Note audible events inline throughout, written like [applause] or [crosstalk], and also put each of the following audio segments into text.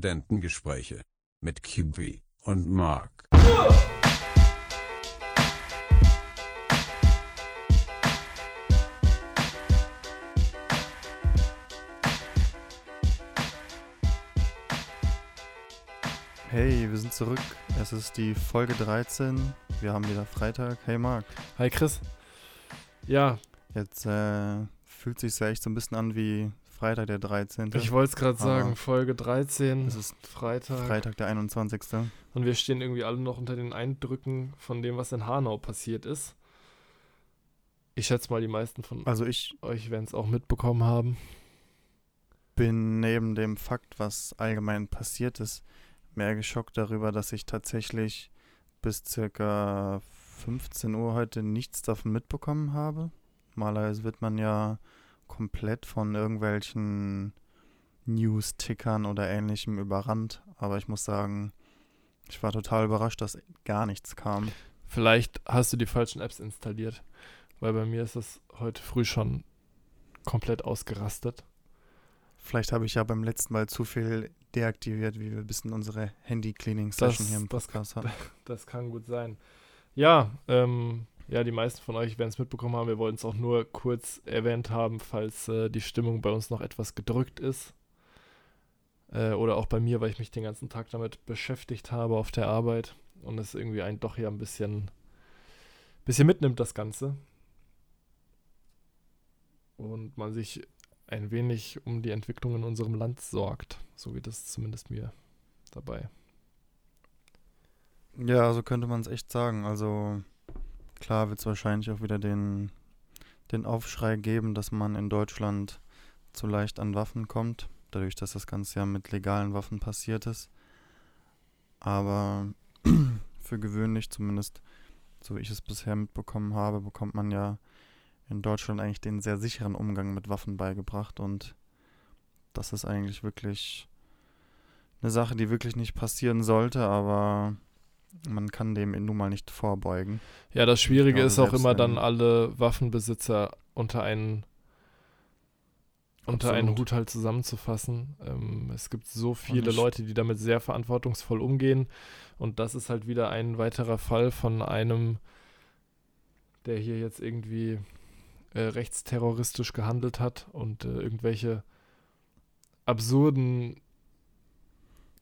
Studentengespräche mit Kiwi und Mark. Hey, wir sind zurück. Es ist die Folge 13. Wir haben wieder Freitag. Hey Marc. Hi Chris. Ja, Jetzt äh, fühlt sich ja echt so ein bisschen an wie Freitag der 13. ich wollte es gerade sagen, Folge 13, es ist Freitag. Freitag der 21. Und wir stehen irgendwie alle noch unter den Eindrücken von dem, was in Hanau passiert ist. Ich schätze mal, die meisten von Also ich euch werden es auch mitbekommen haben. bin neben dem Fakt, was allgemein passiert ist, mehr geschockt darüber, dass ich tatsächlich bis circa 15 Uhr heute nichts davon mitbekommen habe. Normalerweise wird man ja komplett von irgendwelchen News-Tickern oder ähnlichem überrannt. Aber ich muss sagen, ich war total überrascht, dass gar nichts kam. Vielleicht hast du die falschen Apps installiert, weil bei mir ist das heute früh schon komplett ausgerastet. Vielleicht habe ich ja beim letzten Mal zu viel deaktiviert, wie wir ein bisschen unsere Handy-Cleaning-Session Das- hier im das- Podcast [laughs] hatten. Das kann gut sein. Ja, ähm, ja, die meisten von euch werden es mitbekommen haben. Wir wollten es auch nur kurz erwähnt haben, falls äh, die Stimmung bei uns noch etwas gedrückt ist. Äh, oder auch bei mir, weil ich mich den ganzen Tag damit beschäftigt habe auf der Arbeit und es irgendwie einen doch ja ein bisschen, bisschen mitnimmt, das Ganze. Und man sich ein wenig um die Entwicklung in unserem Land sorgt. So geht es zumindest mir dabei. Ja, so könnte man es echt sagen. Also klar wird es wahrscheinlich auch wieder den, den Aufschrei geben, dass man in Deutschland zu leicht an Waffen kommt, dadurch, dass das Ganze ja mit legalen Waffen passiert ist. Aber [clears throat] für gewöhnlich, zumindest so wie ich es bisher mitbekommen habe, bekommt man ja in Deutschland eigentlich den sehr sicheren Umgang mit Waffen beigebracht und das ist eigentlich wirklich eine Sache, die wirklich nicht passieren sollte, aber man kann dem nun mal nicht vorbeugen. Ja, das Schwierige glaube, ist auch immer dann alle Waffenbesitzer unter einen unter einen. Hut halt zusammenzufassen. Ähm, es gibt so viele Leute, die damit sehr verantwortungsvoll umgehen und das ist halt wieder ein weiterer Fall von einem, der hier jetzt irgendwie äh, rechtsterroristisch gehandelt hat und äh, irgendwelche absurden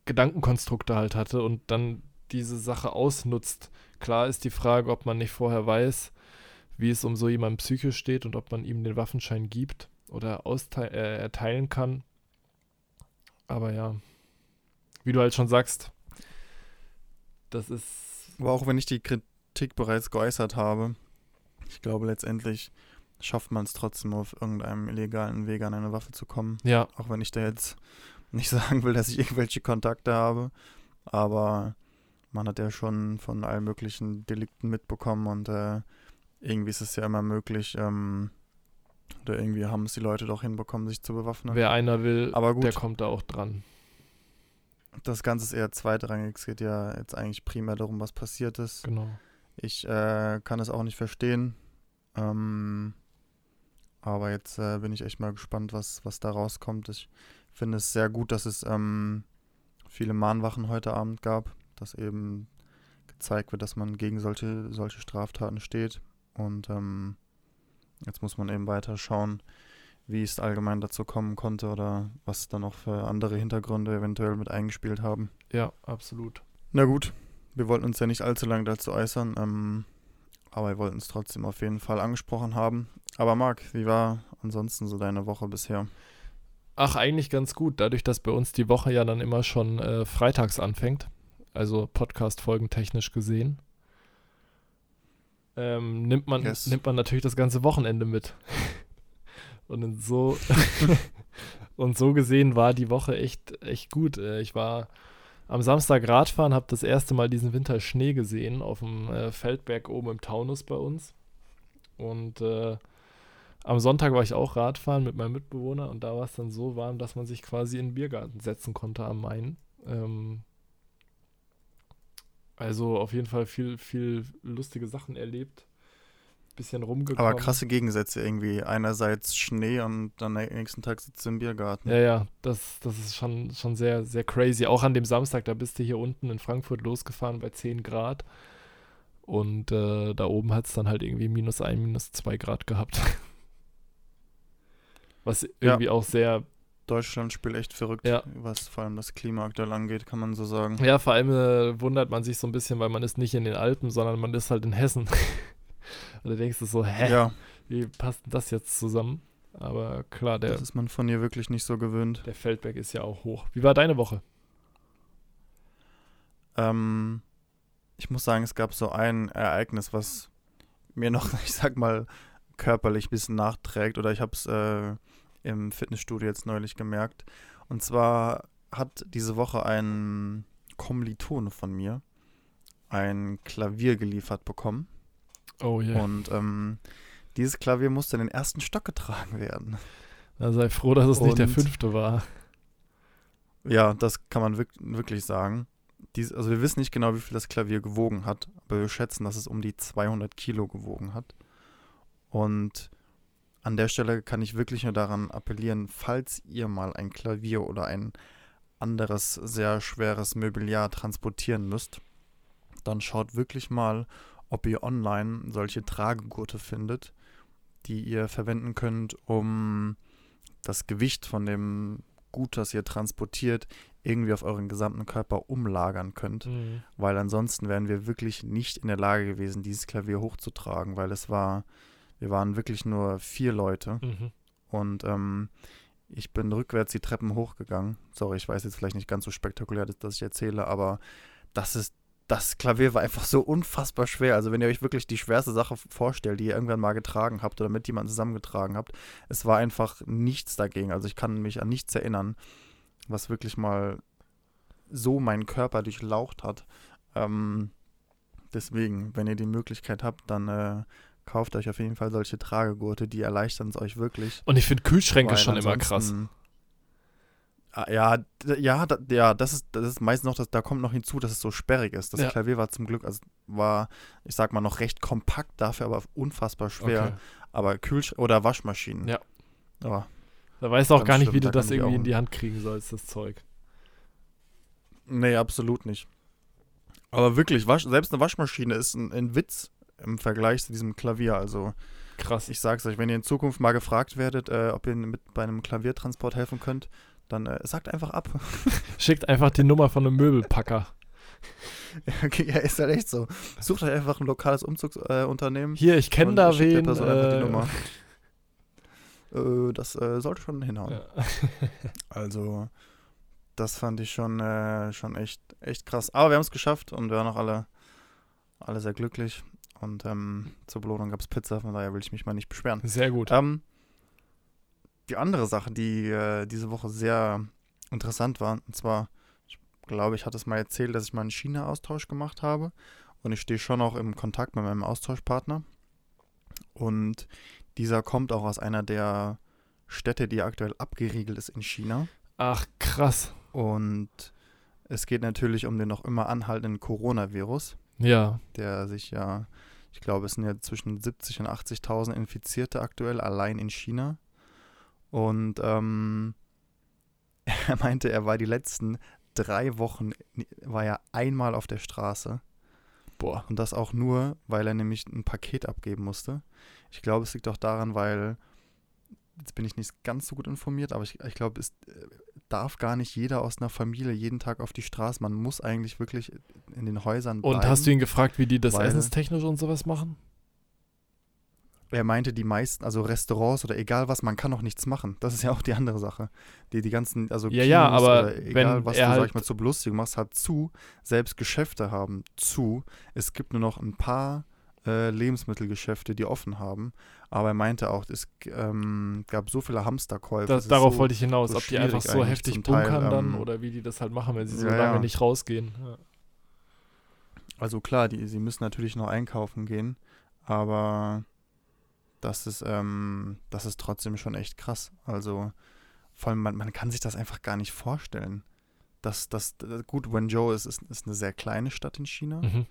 Gedankenkonstrukte halt hatte und dann diese Sache ausnutzt. Klar ist die Frage, ob man nicht vorher weiß, wie es um so jemanden psychisch steht und ob man ihm den Waffenschein gibt oder äh, erteilen kann. Aber ja, wie du halt schon sagst, das ist Aber auch wenn ich die Kritik bereits geäußert habe, ich glaube letztendlich schafft man es trotzdem auf irgendeinem illegalen Weg an eine Waffe zu kommen. ja Auch wenn ich da jetzt nicht [laughs] sagen will, dass ich irgendwelche Kontakte habe, aber man hat ja schon von allen möglichen Delikten mitbekommen und äh, irgendwie ist es ja immer möglich, ähm, oder irgendwie haben es die Leute doch hinbekommen, sich zu bewaffnen. wer einer will, Aber gut. der kommt da auch dran. Das Ganze ist eher zweitrangig. Es geht ja jetzt eigentlich primär darum, was passiert ist. Genau. Ich äh, kann es auch nicht verstehen. Ähm, aber jetzt äh, bin ich echt mal gespannt, was, was da rauskommt. Ich finde es sehr gut, dass es ähm, viele Mahnwachen heute Abend gab, dass eben gezeigt wird, dass man gegen solche, solche Straftaten steht. Und ähm, jetzt muss man eben weiter schauen, wie es allgemein dazu kommen konnte oder was da noch für andere Hintergründe eventuell mit eingespielt haben. Ja, absolut. Na gut, wir wollten uns ja nicht allzu lange dazu äußern, ähm, aber wir wollten es trotzdem auf jeden Fall angesprochen haben. Aber Marc, wie war ansonsten so deine Woche bisher? Ach, eigentlich ganz gut, dadurch, dass bei uns die Woche ja dann immer schon äh, freitags anfängt, also Podcast-Folgen technisch gesehen, ähm, nimmt, man, Yes. nimmt man natürlich das ganze Wochenende mit. [laughs] und so [laughs] und so gesehen war die Woche echt, echt gut. Äh, ich war am Samstag Radfahren, habe das erste Mal diesen Winter Schnee gesehen auf dem äh, Feldberg oben im Taunus bei uns. Und äh, am Sonntag war ich auch Radfahren mit meinem Mitbewohner und da war es dann so warm, dass man sich quasi in den Biergarten setzen konnte am Main. Ähm, also auf jeden Fall viel, viel lustige Sachen erlebt. bisschen rumgekommen. Aber krasse Gegensätze irgendwie. Einerseits Schnee und dann am nächsten Tag sitzt du im Biergarten. Ja, ja, das, das ist schon, schon sehr, sehr crazy. Auch an dem Samstag, da bist du hier unten in Frankfurt losgefahren bei 10 Grad. Und äh, da oben hat es dann halt irgendwie minus 1, minus 2 Grad gehabt. [laughs] Was irgendwie auch sehr, Deutschland spielt echt verrückt, Ja. was vor allem das Klima aktuell angeht, kann man so sagen. ja, vor allem äh, wundert man sich so ein bisschen, weil man ist nicht in den Alpen, sondern man ist halt in Hessen. [laughs] Und da denkst du so, hä, Ja, wie passt denn das jetzt zusammen? Aber klar, der, das ist man von hier wirklich nicht so gewöhnt. der Feldberg ist ja auch hoch. Wie war deine Woche? Ähm, ich muss sagen, es gab so ein Ereignis, was mir noch, [laughs] ich sag mal, körperlich ein bisschen nachträgt. Oder ich habe es äh, im Fitnessstudio jetzt neulich gemerkt. Und zwar hat diese Woche ein Kommilitone von mir ein Klavier geliefert bekommen. Oh ja. Und ähm, dieses Klavier musste in den ersten Stock getragen werden. Da sei froh, dass es nicht der Und- fünfte war. Ja, das kann man wirk wirklich sagen. Dies, also wir wissen nicht genau, wie viel das Klavier gewogen hat, aber wir schätzen, dass es um die 200 Kilo gewogen hat. Und an der Stelle kann ich wirklich nur daran appellieren, falls ihr mal ein Klavier oder ein anderes sehr schweres Mobiliar transportieren müsst, dann schaut wirklich mal, ob ihr online solche Tragegurte findet, die ihr verwenden könnt, um das Gewicht von dem Gut, das ihr transportiert, irgendwie auf euren gesamten Körper umlagern könnt. Mhm. Weil ansonsten wären wir wirklich nicht in der Lage gewesen, dieses Klavier hochzutragen, weil es war, wir waren wirklich nur vier Leute Mhm. und ähm, ich bin rückwärts die Treppen hochgegangen. Sorry, ich weiß jetzt vielleicht nicht ganz so spektakulär, dass, dass ich erzähle, aber das ist, das Klavier war einfach so unfassbar schwer. Also wenn ihr euch wirklich die schwerste Sache vorstellt, die ihr irgendwann mal getragen habt oder mit jemandem zusammengetragen habt, es war einfach nichts dagegen. Also ich kann mich an nichts erinnern, was wirklich mal so meinen Körper durchlaucht hat. Ähm, deswegen, wenn ihr die Möglichkeit habt, dann äh, kauft euch auf jeden Fall solche Tragegurte, die erleichtern es euch wirklich. Und ich finde Kühlschränke Weil schon immer krass. Ah, Ja, ja, da, ja, das ist, das ist meistens noch, das, da kommt noch hinzu, dass es so sperrig ist. Das Ja. Klavier war zum Glück, also war, ich sag mal, noch recht kompakt, dafür aber unfassbar schwer. Okay. Aber Kühlschrank oder Waschmaschinen. Ja. Aber Da weißt du auch gar nicht, schlimm, wie du da das irgendwie in die Hand kriegen sollst, das Zeug. nee, absolut nicht. Aber wirklich, Wasch, selbst eine Waschmaschine ist ein, ein Witz im Vergleich zu diesem Klavier. Also Krass. ich sag's euch, wenn ihr in Zukunft mal gefragt werdet, äh, ob ihr mit bei einem Klaviertransport helfen könnt, dann äh, sagt einfach ab. [laughs] Schickt einfach die Nummer von einem Möbelpacker. [laughs] okay, ja, ist halt echt so. Sucht euch einfach ein lokales Umzugsunternehmen. Äh, Hier, ich kenne da schickt der wen. Person einfach die äh, Nummer. [laughs] Äh, das äh, sollte schon hinhauen. Ja. Also, das fand ich schon, schon echt, echt krass. Aber wir haben es geschafft und wir waren auch alle, alle sehr glücklich. Und ähm, zur Belohnung gab es Pizza, von daher will ich mich mal nicht beschweren. Sehr gut. Ähm, die andere Sache, die äh, diese Woche sehr interessant war, und zwar, ich glaube, ich hatte es mal erzählt, dass ich mal einen China-Austausch gemacht habe. Und ich stehe schon auch im Kontakt mit meinem Austauschpartner. Und dieser kommt auch aus einer der Städte, die aktuell abgeriegelt ist in China. Ach, krass. Und es geht natürlich um den noch immer anhaltenden Coronavirus, Ja. der sich ja, ich glaube, es sind ja zwischen 70 und 80.000 Infizierte aktuell allein in China. Und ähm, [laughs] er meinte, er war die letzten drei Wochen, war er einmal auf der Straße. Boah. Und das auch nur, weil er nämlich ein Paket abgeben musste. Ich glaube, es liegt auch daran, weil, jetzt bin ich nicht ganz so gut informiert, aber ich, ich glaube, es äh, darf gar nicht jeder aus einer Familie jeden Tag auf die Straße. Man muss eigentlich wirklich in den Häusern bleiben. Und hast du ihn gefragt, wie die das essenstechnisch und sowas machen? Er meinte, die meisten, also Restaurants oder egal was, man kann auch nichts machen. Das ist ja auch die andere Sache. Die, die ganzen, also Ja, ja, aber egal was du, sag halt- ich mal, zur Belustigung machst, hat zu. Selbst Geschäfte haben zu. Es gibt nur noch ein paar äh, Lebensmittelgeschäfte, die offen haben. Aber er meinte auch, es ähm, gab so viele Hamsterkäufe. Das, darauf so, wollte ich hinaus, so ob die einfach so heftig zum Teil, bunkern dann ähm, oder wie die das halt machen, wenn sie so ja, lange nicht rausgehen. Ja. Also klar, die, sie müssen natürlich noch einkaufen gehen, aber das ist, ähm, das ist trotzdem schon echt krass. Also vor allem, man, man kann sich das einfach gar nicht vorstellen. Das, das, das, gut, Wenzhou ist, ist, ist eine sehr kleine Stadt in China, Mhm.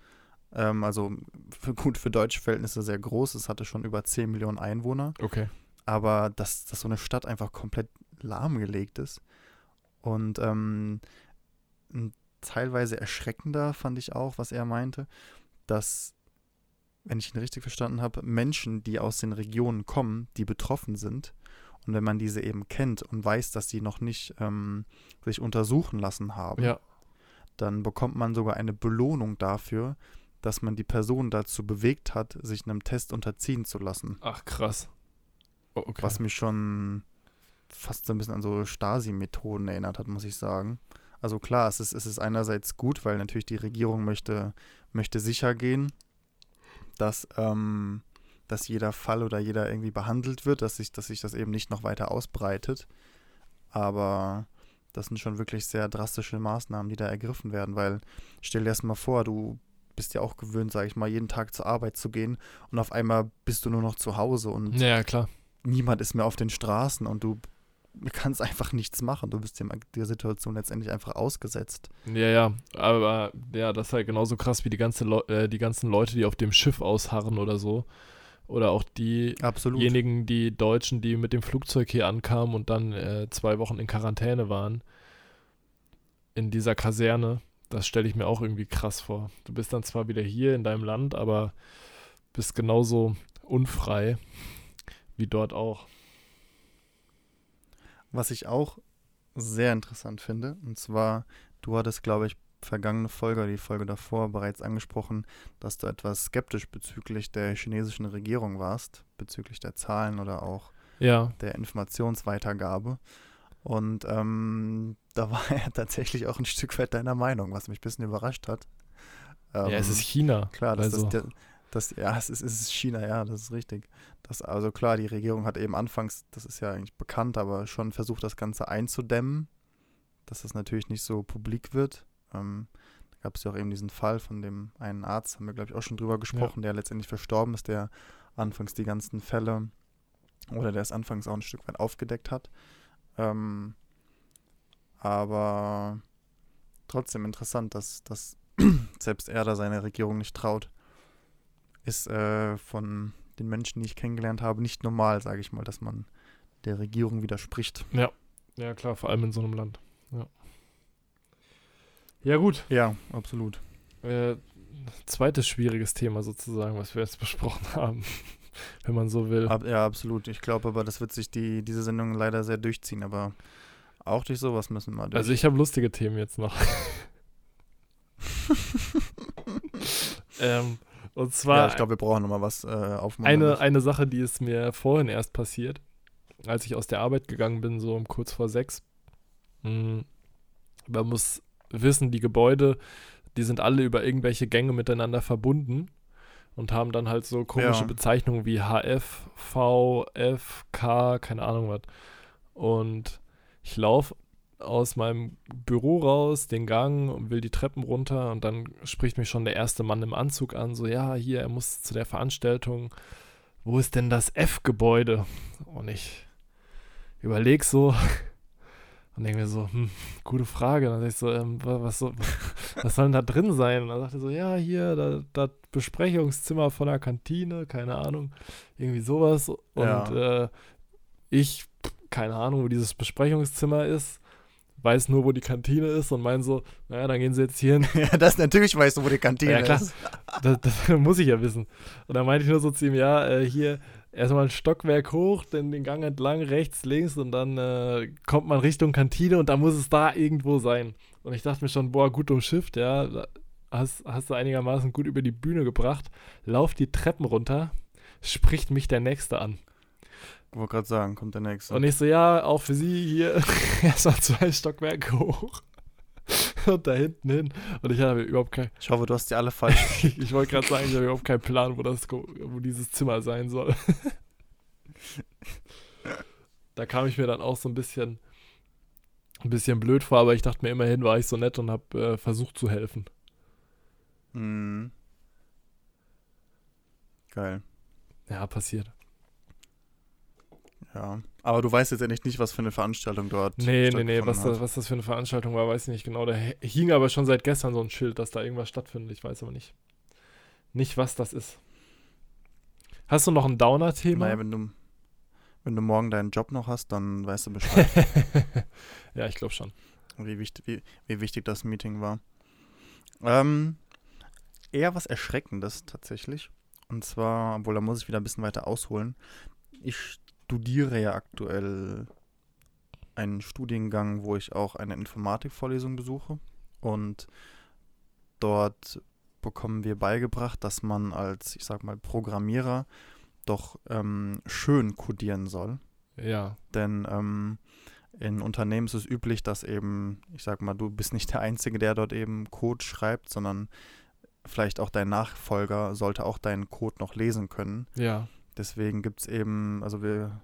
Ähm, also für, gut für deutsche Verhältnisse sehr groß. Es hatte schon über 10 Millionen Einwohner. Okay. Aber dass, dass so eine Stadt einfach komplett lahmgelegt ist. Und ähm, teilweise erschreckender fand ich auch, was er meinte, dass, wenn ich ihn richtig verstanden habe, Menschen, die aus den Regionen kommen, die betroffen sind, und wenn man diese eben kennt und weiß, dass sie noch nicht ähm, sich untersuchen lassen haben, Ja. dann bekommt man sogar eine Belohnung dafür, dass man die Person dazu bewegt hat, sich einem Test unterziehen zu lassen. Ach, krass. Oh, okay. Was mich schon fast so ein bisschen an so Stasi-Methoden erinnert hat, muss ich sagen. Also klar, es ist, es ist einerseits gut, weil natürlich die Regierung möchte, möchte sicher gehen, dass, ähm, dass jeder Fall oder jeder irgendwie behandelt wird, dass sich, dass sich das eben nicht noch weiter ausbreitet. Aber das sind schon wirklich sehr drastische Maßnahmen, die da ergriffen werden, weil stell dir erst mal vor, du bist ja auch gewöhnt, sag ich mal, jeden Tag zur Arbeit zu gehen und auf einmal bist du nur noch zu Hause und Ja, klar. niemand ist mehr auf den Straßen und du kannst einfach nichts machen. Du bist dem, der Situation letztendlich einfach ausgesetzt. Ja, ja, aber ja, das ist halt genauso krass wie die, ganze Leu äh, die ganzen Leute, die auf dem Schiff ausharren oder so. Oder auch diejenigen, die Deutschen, die mit dem Flugzeug hier ankamen und dann äh, zwei Wochen in Quarantäne waren. In dieser Kaserne. Das stelle ich mir auch irgendwie krass vor. Du bist dann zwar wieder hier in deinem Land, aber bist genauso unfrei wie dort auch. Was ich auch sehr interessant finde, und zwar, du hattest, glaube ich, vergangene Folge oder die Folge davor bereits angesprochen, dass du etwas skeptisch bezüglich der chinesischen Regierung warst, bezüglich der Zahlen oder auch Ja, der Informationsweitergabe. Und ähm, da war [laughs] er tatsächlich auch ein Stück weit deiner Meinung, was mich ein bisschen überrascht hat. ja, es Ähm, ist China. Klar, das, also, das, das, ja, es ist, es ist China, ja, das ist richtig. Das, also klar, die Regierung hat eben anfangs, das ist ja eigentlich bekannt, aber schon versucht, das Ganze einzudämmen, dass das natürlich nicht so publik wird. Ähm, da gab es ja auch eben diesen Fall von dem einen Arzt, haben wir, glaube ich, auch schon drüber gesprochen, der letztendlich verstorben ist, der anfangs die ganzen Fälle oder der es anfangs auch ein Stück weit aufgedeckt hat. Ähm, aber trotzdem interessant, dass, dass [clears throat] selbst er da seiner Regierung nicht traut, ist äh, von den Menschen, die ich kennengelernt habe, nicht normal, sage ich mal, dass man der Regierung widerspricht. ja, klar, vor allem in so einem Land. Ja, ja gut. Ja, absolut. Äh, zweites schwieriges Thema sozusagen, was wir jetzt [laughs] besprochen haben, wenn man so will. Ab, ja, absolut. Ich glaube aber, das wird sich die, diese Sendung leider sehr durchziehen, aber auch durch sowas müssen wir durch. Also ich habe lustige Themen jetzt noch. [laughs] ähm, und zwar ja, ich glaube, wir brauchen nochmal was äh, auf eine, eine Sache, die ist mir vorhin erst passiert, als ich aus der Arbeit gegangen bin, so um kurz vor sechs. Mm, Man muss wissen, die Gebäude, die sind alle über irgendwelche Gänge miteinander verbunden und haben dann halt so komische Ja. Bezeichnungen wie HF, V, F, K, keine Ahnung was. Und ich laufe aus meinem Büro raus, den Gang und will die Treppen runter und dann spricht mich schon der erste Mann im Anzug an, so ja, hier, er muss zu der Veranstaltung. Wo ist denn das F-Gebäude? Und ich überleg so [laughs] und denke mir so, hm, gute Frage. Und dann sag ich so, ähm, wa- was, so, [laughs] was soll denn da drin sein? Und dann sagt er so, ja, hier, da- das Besprechungszimmer von der Kantine, keine Ahnung, irgendwie sowas. Und Ja. äh, ich, keine Ahnung, wo dieses Besprechungszimmer ist, weiß nur, wo die Kantine ist und mein so, naja, dann gehen sie jetzt hier hin. [laughs] ja, das natürlich weißt du, wo die Kantine Ja, klar. ist. Das, das [laughs] muss ich ja wissen. Und dann meinte ich nur so zu ihm, ja, äh, hier erstmal ein Stockwerk hoch, dann den Gang entlang, rechts, links und dann äh, kommt man Richtung Kantine und dann muss es da irgendwo sein. Und ich dachte mir schon, boah, gut umschifft, ja, da hast, hast du einigermaßen gut über die Bühne gebracht, lauf die Treppen runter, spricht mich der Nächste an. Ich wollte gerade sagen, kommt der nächste. Und ich so, ja, auch für Sie hier [laughs] erstmal zwei Stockwerke hoch. [laughs] Und da hinten hin. Und ich habe überhaupt kein, ich hoffe, du hast die alle falsch. [laughs] ich wollte gerade sagen, ich habe überhaupt keinen Plan, wo, das, wo dieses Zimmer sein soll. da kam ich mir dann auch so ein bisschen, ein bisschen blöd vor, aber ich dachte mir, immerhin war ich so nett und habe äh, versucht zu helfen. mhm. Geil. Ja, passiert. Ja. Aber du weißt jetzt ja nicht, was für eine Veranstaltung dort Nee, nee, nee, was, das, was das für eine Veranstaltung war, weiß ich nicht genau. Da hing aber schon seit gestern so ein Schild, dass da irgendwas stattfindet. Ich weiß aber nicht. nicht, was das ist. Hast du noch ein Downer-Thema? Naja, wenn du, wenn du morgen deinen Job noch hast, dann weißt du Bescheid, [laughs] ja, ich glaube schon. wie, wichtig, wie, wie wichtig das Meeting war. Ähm, eher was Erschreckendes tatsächlich. Und zwar, obwohl da muss ich wieder ein bisschen weiter ausholen. Ich studiere ja aktuell einen Studiengang, wo ich auch eine Informatikvorlesung besuche. Und dort bekommen wir beigebracht, dass man als, ich sag mal, Programmierer doch ähm, schön codieren soll. Ja. Denn ähm, in Unternehmen ist es üblich, dass eben, ich sag mal, du bist nicht der Einzige, der dort eben Code schreibt, sondern vielleicht auch dein Nachfolger sollte auch deinen Code noch lesen können. Ja. Deswegen gibt es eben, also wir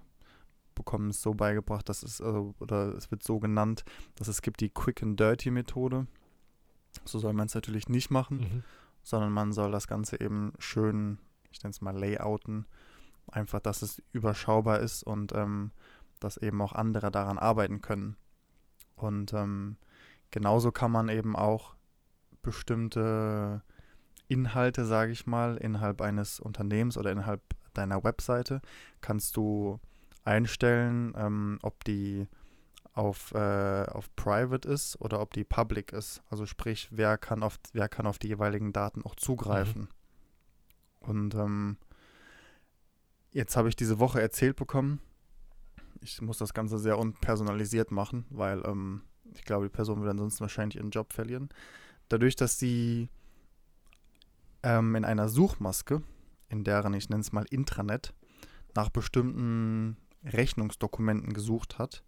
bekommen es so beigebracht, dass es, also, oder es wird so genannt, dass es gibt die Quick and Dirty Methode. So soll man es natürlich nicht machen, Mhm. sondern man soll das Ganze eben schön, ich nenne es mal layouten, einfach, dass es überschaubar ist und ähm, dass eben auch andere daran arbeiten können. Und ähm, genauso kann man eben auch bestimmte Inhalte, sage ich mal, innerhalb eines Unternehmens oder innerhalb deiner Webseite, kannst du einstellen, ähm, ob die auf, äh, auf Private ist oder ob die Public ist. Also sprich, wer kann auf, wer kann auf die jeweiligen Daten auch zugreifen. Und ähm, jetzt habe ich diese Woche erzählt bekommen, ich muss das Ganze sehr unpersonalisiert machen, weil ähm, ich glaube, die Person würde ansonsten wahrscheinlich ihren Job verlieren. Dadurch, dass sie ähm, in einer Suchmaske, in deren, ich nenne es mal Intranet, nach bestimmten Rechnungsdokumenten gesucht hat,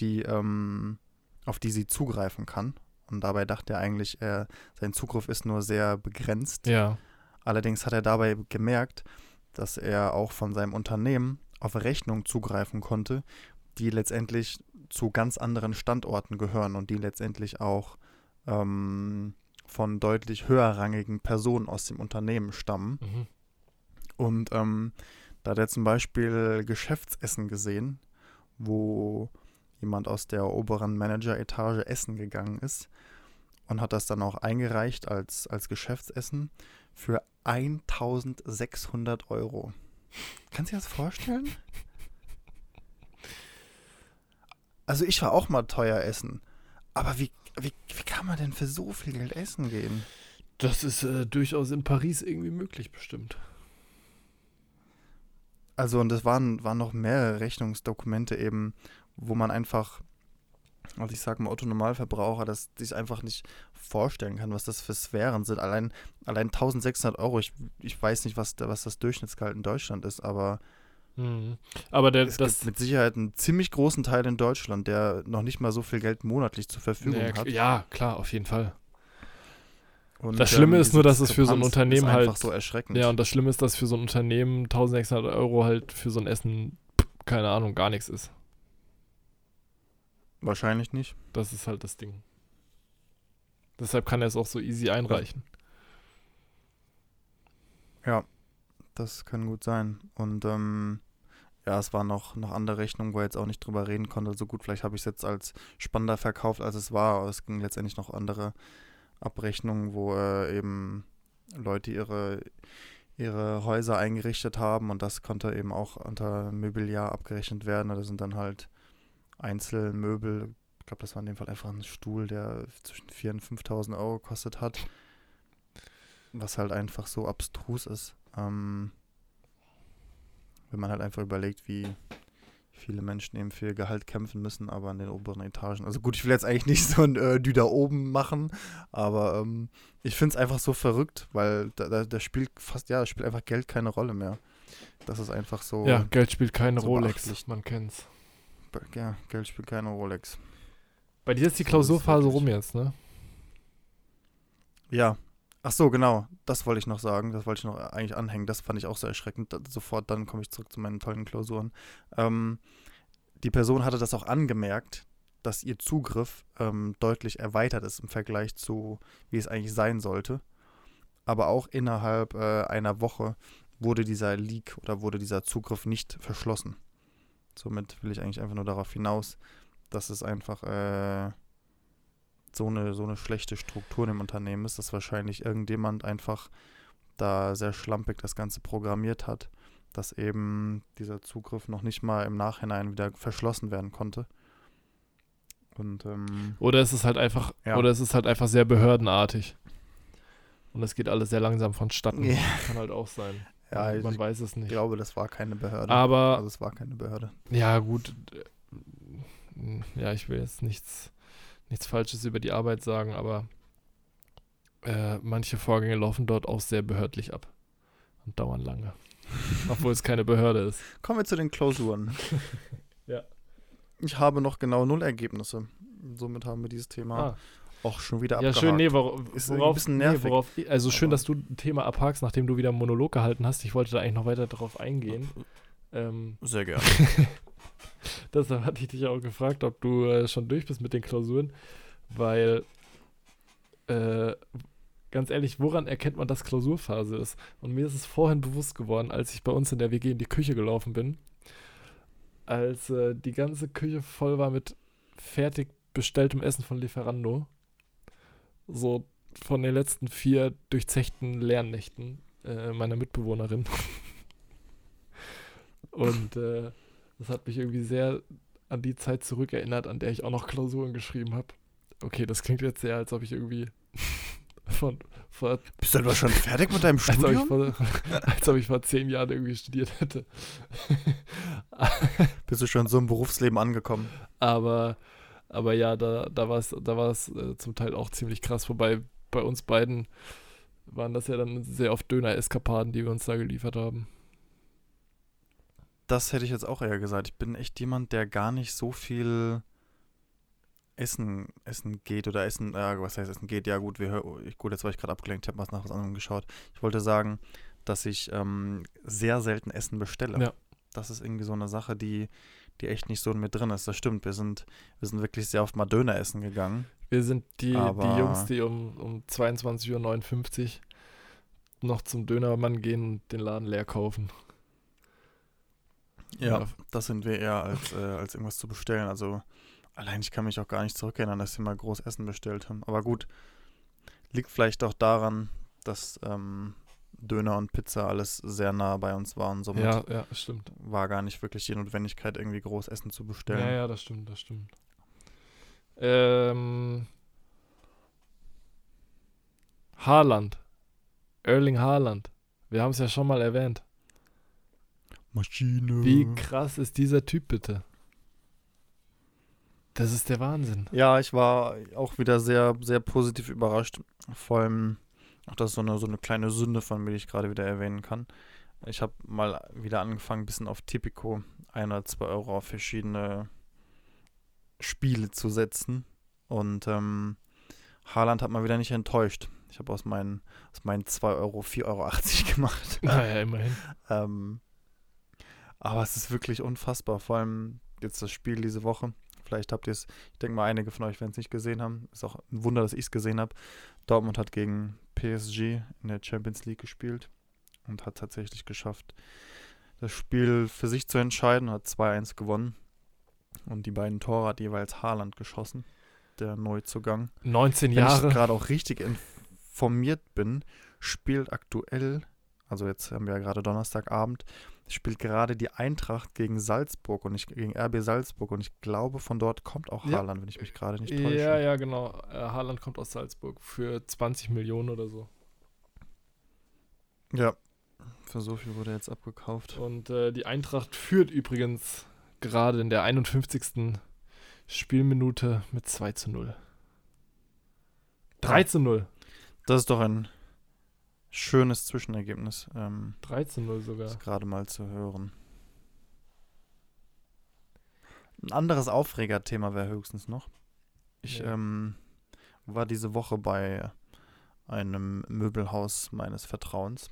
die, ähm, auf die sie zugreifen kann. Und dabei dachte er eigentlich, er, sein Zugriff ist nur sehr begrenzt. Ja. Allerdings hat er dabei gemerkt, dass er auch von seinem Unternehmen auf Rechnungen zugreifen konnte, die letztendlich zu ganz anderen Standorten gehören und die letztendlich auch ähm, von deutlich höherrangigen Personen aus dem Unternehmen stammen. Mhm. Und ähm, da hat er zum Beispiel Geschäftsessen gesehen, wo jemand aus der oberen Manager-Etage essen gegangen ist und hat das dann auch eingereicht als, als Geschäftsessen für 1600 Euro. Kannst du dir das vorstellen? Also ich war auch mal teuer essen. Aber wie, wie, wie kann man denn für so viel Geld essen gehen? Das ist äh, durchaus in Paris irgendwie möglich, bestimmt. Also und es waren, waren noch mehrere Rechnungsdokumente eben, wo man einfach, also ich sag mal Otto Normalverbraucher, das sich einfach nicht vorstellen kann, was das für Sphären sind. Allein, allein 1600 Euro, ich, ich weiß nicht, was, was das Durchschnittsgehalt in Deutschland ist, aber Mhm. Aber der, es das. gibt mit Sicherheit einen ziemlich großen Teil in Deutschland, der noch nicht mal so viel Geld monatlich zur Verfügung ja, hat. ja, klar, auf jeden Fall. Und, Das Schlimme ist nur, dass es für so ein Unternehmen ist einfach halt- so erschreckend. Ja, und das Schlimme ist, dass für so ein Unternehmen 1600 Euro halt für so ein Essen, keine Ahnung, gar nichts ist. Wahrscheinlich nicht. Das ist halt das Ding. Deshalb kann er es auch so easy einreichen. Ja, das kann gut sein. Und ähm, ja, es waren noch, noch andere Rechnungen, wo er jetzt auch nicht drüber reden konnte. So gut, vielleicht habe ich es jetzt als spannender verkauft, als es war. Aber es ging letztendlich noch andere Abrechnungen, wo äh, eben Leute ihre, ihre Häuser eingerichtet haben und das konnte eben auch unter Möbeljahr abgerechnet werden. Das sind dann halt Einzelmöbel. Ich glaube, das war in dem Fall einfach ein Stuhl, der zwischen 4.000 und 5.000 Euro gekostet hat. Was halt einfach so abstrus ist. Ähm, wenn man halt einfach überlegt, wie viele Menschen eben für ihr Gehalt kämpfen müssen, aber in den oberen Etagen. Also gut, ich will jetzt eigentlich nicht so ein äh, Dü da oben machen, aber ähm, ich finde es einfach so verrückt, weil da, da, da spielt fast, ja, da spielt einfach Geld keine Rolle mehr. Das ist einfach so, Ja, Geld spielt keine so Rolex, man kennt's. ja, Geld spielt keine Rolex. Bei dir ist die Klausurphase rum jetzt, ne? Ja. Ach so, genau. Das wollte ich noch sagen. Das wollte ich noch eigentlich anhängen. Das fand ich auch sehr erschreckend. Sofort dann komme ich zurück zu meinen tollen Klausuren. Ähm, die Person hatte das auch angemerkt, dass ihr Zugriff ähm, deutlich erweitert ist im Vergleich zu, wie es eigentlich sein sollte. Aber auch innerhalb äh, einer Woche wurde dieser Leak oder wurde dieser Zugriff nicht verschlossen. Somit will ich eigentlich einfach nur darauf hinaus, dass es einfach äh, so eine, so eine schlechte Struktur im Unternehmen ist, dass wahrscheinlich irgendjemand einfach da sehr schlampig das Ganze programmiert hat, dass eben dieser Zugriff noch nicht mal im Nachhinein wieder verschlossen werden konnte. Und ähm, Oder es ist halt einfach, Ja. oder es ist halt einfach sehr behördenartig. Und es geht alles sehr langsam vonstatten. Ja. Kann halt auch sein. ja, Man ich weiß es nicht. glaube, das war keine Behörde. Aber also es war keine Behörde. Ja, gut. Ja, ich will jetzt nichts, nichts Falsches über die Arbeit sagen, aber äh, manche Vorgänge laufen dort auch sehr behördlich ab und dauern lange. [laughs] Obwohl es keine Behörde ist. Kommen wir zu den Klausuren. [laughs] Ja. Ich habe noch genau null Ergebnisse. Somit haben wir dieses Thema Ah, auch schon wieder ja, abgehakt. schön, nee, wor Ist irgendwie ein worauf, bisschen nee, nervig. worauf, also schön, dass du ein Thema abhakst, nachdem du wieder einen Monolog gehalten hast. Ich wollte da eigentlich noch weiter drauf eingehen. Ähm, Sehr gerne. [laughs] Deshalb hatte ich dich auch gefragt, ob du äh, schon durch bist mit den Klausuren, weil äh, ganz ehrlich, woran erkennt man, dass Klausurphase ist? Und mir ist es vorhin bewusst geworden, als ich bei uns in der WG in die Küche gelaufen bin, als äh, die ganze Küche voll war mit fertig bestelltem Essen von Lieferando. So von den letzten vier durchzechten Lernnächten äh, meiner Mitbewohnerin. [laughs] Und äh, das hat mich irgendwie sehr an die Zeit zurückerinnert, an der ich auch noch Klausuren geschrieben habe. Okay, das klingt jetzt sehr, als ob ich irgendwie [laughs] von vor, Bist du etwa schon fertig mit deinem [laughs] als ob, ich Studium? vor, [laughs] als ob ich vor zehn Jahren irgendwie studiert hätte. Bist du schon so im Berufsleben angekommen? aber, aber ja, da, da war es da war's, äh, zum Teil auch ziemlich krass. Wobei bei uns beiden waren das ja dann sehr oft Döner-Eskapaden, die wir uns da geliefert haben. Das hätte ich jetzt auch eher gesagt. Ich bin echt jemand, der gar nicht so viel Essen, Essen geht oder Essen, äh, was heißt Essen geht? Ja gut, wir, ich, gut, jetzt war ich gerade abgelenkt, ich habe was nach was anderem geschaut. Ich wollte sagen, dass ich ähm, sehr selten Essen bestelle. Ja. Das ist irgendwie so eine Sache, die, die echt nicht so in mir drin ist. Das stimmt, wir sind, wir sind wirklich sehr oft mal Döner essen gegangen. Wir sind die, die Jungs, die um, um 22.59 Uhr noch zum Dönermann gehen und den Laden leer kaufen. Ja, das sind wir eher als, äh, als irgendwas zu bestellen. Also allein ich kann mich auch gar nicht zurückerinnern, dass wir mal groß Essen bestellt haben. Aber gut, liegt vielleicht auch daran, dass ähm, Döner und Pizza alles sehr nah bei uns waren. Somit Ja, ja, stimmt. war gar nicht wirklich die Notwendigkeit, irgendwie groß Essen zu bestellen. Ja, ja, das stimmt, das stimmt. Ähm, Haaland. Erling Haaland. Wir haben es ja schon mal erwähnt. Maschine. Wie krass ist dieser Typ bitte? Das ist der Wahnsinn. Ja, ich war auch wieder sehr, sehr positiv überrascht. Vor allem, auch das ist so eine, so eine kleine Sünde von mir, die ich gerade wieder erwähnen kann. Ich habe mal wieder angefangen, ein bisschen auf Tipico ein oder zwei Euro auf verschiedene Spiele zu setzen. Und ähm, Haaland hat mal wieder nicht enttäuscht. Ich habe aus meinen, aus meinen 2 Euro 4,80 Euro [laughs] gemacht. Naja, immerhin. Ähm, aber es ist wirklich unfassbar. Vor allem jetzt das Spiel diese Woche. Vielleicht habt ihr es, ich denke mal, einige von euch werden es nicht gesehen haben. Ist auch ein Wunder, dass ich es gesehen habe. Dortmund hat gegen PSG in der Champions League gespielt und hat tatsächlich geschafft, das Spiel für sich zu entscheiden. Hat 2-1 gewonnen. Und die beiden Tore hat jeweils Haaland geschossen, der Neuzugang. 19 Wenn ich Jahre. gerade auch richtig informiert bin, spielt aktuell, also jetzt haben wir ja gerade Donnerstagabend, spielt gerade die Eintracht gegen Salzburg und nicht gegen RB Salzburg und ich glaube, von dort kommt auch Ja. Haaland, wenn ich mich gerade nicht täusche. Ja, ja, genau. Äh, Haaland kommt aus Salzburg für 20 Millionen oder so. Ja. Für so viel wurde er jetzt abgekauft. Und äh, die Eintracht führt übrigens gerade in der 51. Spielminute mit 2 zu 0. 3 zu 0. Das ist doch ein schönes Zwischenergebnis, ähm, 3 zu 0 sogar. das gerade mal zu hören. Ein anderes Aufregerthema wäre höchstens noch. Ich Ja. ähm, war diese Woche bei einem Möbelhaus meines Vertrauens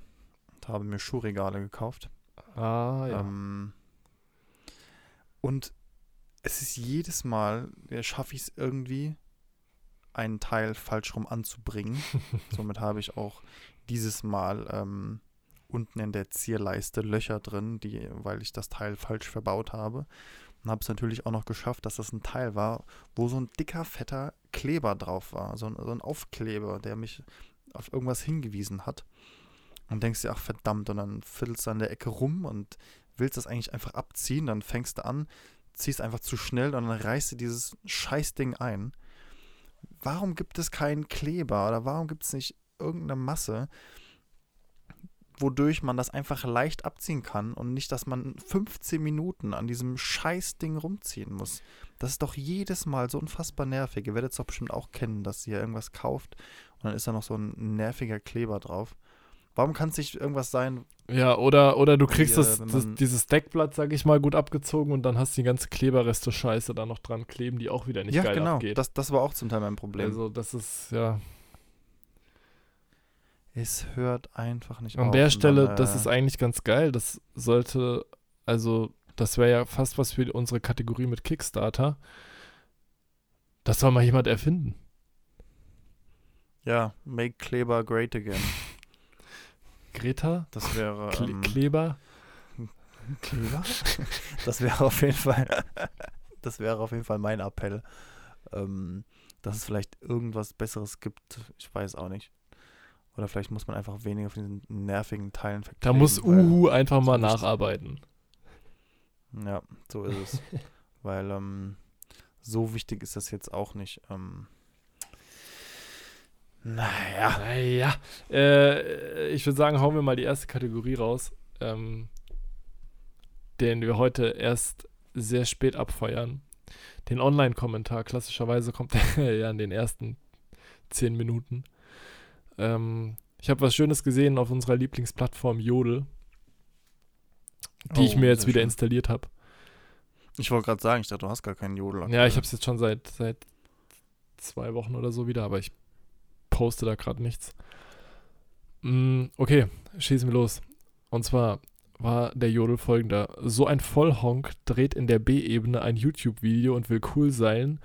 und habe mir Schuhregale gekauft. Ah, ja. Ähm, und es ist jedes Mal, ja, schaffe ich es irgendwie, einen Teil falsch rum anzubringen. [laughs] Somit habe ich auch dieses Mal ähm, unten in der Zierleiste Löcher drin, die, weil ich das Teil falsch verbaut habe. Und habe es natürlich auch noch geschafft, dass das ein Teil war, wo so ein dicker, fetter Kleber drauf war. So ein, so ein Aufkleber, der mich auf irgendwas hingewiesen hat. Und denkst dir, ach verdammt, und dann fiddelst du an der Ecke rum und willst das eigentlich einfach abziehen, dann fängst du an, ziehst einfach zu schnell und dann reißt du dieses Scheißding ein. Warum gibt es keinen Kleber oder warum gibt es nicht irgendeine Masse, wodurch man das einfach leicht abziehen kann und nicht, dass man 15 Minuten an diesem Scheißding rumziehen muss. Das ist doch jedes Mal so unfassbar nervig. Ihr werdet es doch bestimmt auch kennen, dass ihr irgendwas kauft und dann ist da noch so ein nerviger Kleber drauf. Warum kann es nicht irgendwas sein? Ja, oder, oder du kriegst äh, das, das, dieses Deckblatt, sag ich mal, gut abgezogen und dann hast du die ganze Kleberreste Scheiße da noch dran kleben, die auch wieder nicht ja, geil genau. abgeht. Das, das war auch zum Teil mein Problem. also, das ist, ja. Es hört einfach nicht An auf. der und Stelle, dann, das äh, ist eigentlich ganz geil. Das sollte, also, das wäre ja fast was für unsere Kategorie mit Kickstarter. Das soll mal jemand erfinden. Ja, make Kleber great again. [laughs] Greta? Das wäre. Kle ähm, Kleber? [laughs] Kleber? Das wäre auf jeden Fall. [laughs] das wäre auf jeden Fall mein Appell. Ähm, dass es vielleicht irgendwas Besseres gibt. Ich weiß auch nicht. Oder vielleicht muss man einfach weniger von diesen nervigen Teilen Da verkleben. muss Uhu einfach mal nacharbeiten. Ja, so ist es. [laughs] weil ähm, so wichtig ist das jetzt auch nicht. Ähm, naja. Naja, äh, ich würde sagen, hauen wir mal die erste Kategorie raus, ähm, den wir heute erst sehr spät abfeuern. Den Online-Kommentar, klassischerweise kommt [laughs] er ja in den ersten zehn Minuten. Ähm, ich habe was Schönes gesehen auf unserer Lieblingsplattform Jodel, die ich Oh, mir jetzt wieder schön. installiert habe. Ich wollte gerade sagen, ich dachte, du hast gar keinen Jodel. Ja, aktuell. ich habe es jetzt schon seit, seit zwei Wochen oder so wieder, aber ich poste da gerade nichts. Mm, okay, schießen wir los. Und zwar war der Jodel folgender. So ein Vollhonk dreht in der B-Ebene ein YouTube-Video und will cool sein,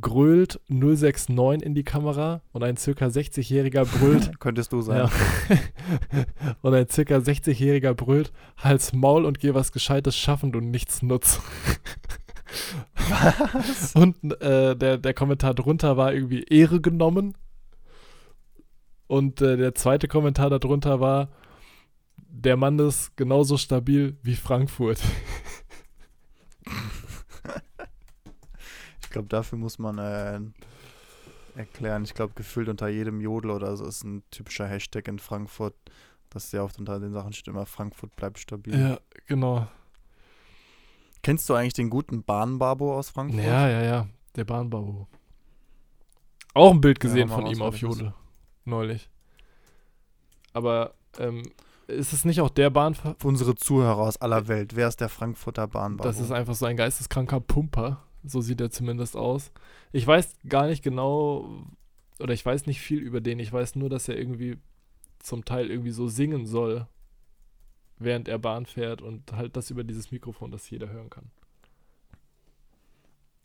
grölt 069 in die Kamera und ein circa 60-Jähriger brüllt [laughs] Könntest du sein. ja. [laughs] und ein circa 60-Jähriger brüllt, Hals Maul und geh was Gescheites schaffen, du nichts nutz. Was? [laughs] Und äh, der, der Kommentar drunter war irgendwie Ehre genommen. Und äh, der zweite Kommentar darunter war, der Mann ist genauso stabil wie Frankfurt. Ich glaube, dafür muss man äh, erklären. Ich glaube, gefühlt unter jedem Jodel oder so ist ein typischer Hashtag in Frankfurt, dass sehr oft unter den Sachen steht immer Frankfurt bleibt stabil. Ja, genau. Kennst du eigentlich den guten Bahnbabo aus Frankfurt? Ja, ja, ja. Der Bahnbau. Auch ein Bild Ja, gesehen mal von ihm auf ist. Jodel. Neulich. Aber ähm, ist es nicht auch der Bahnfahrer? Unsere Zuhörer aus aller Welt, wer ist der Frankfurter Bahnbabo? Das ist einfach so ein geisteskranker Pumper. So sieht er zumindest aus. Ich weiß gar nicht genau, oder ich weiß nicht viel über den. Ich weiß nur, dass er irgendwie zum Teil irgendwie so singen soll, während er Bahn fährt und halt das über dieses Mikrofon, das jeder hören kann.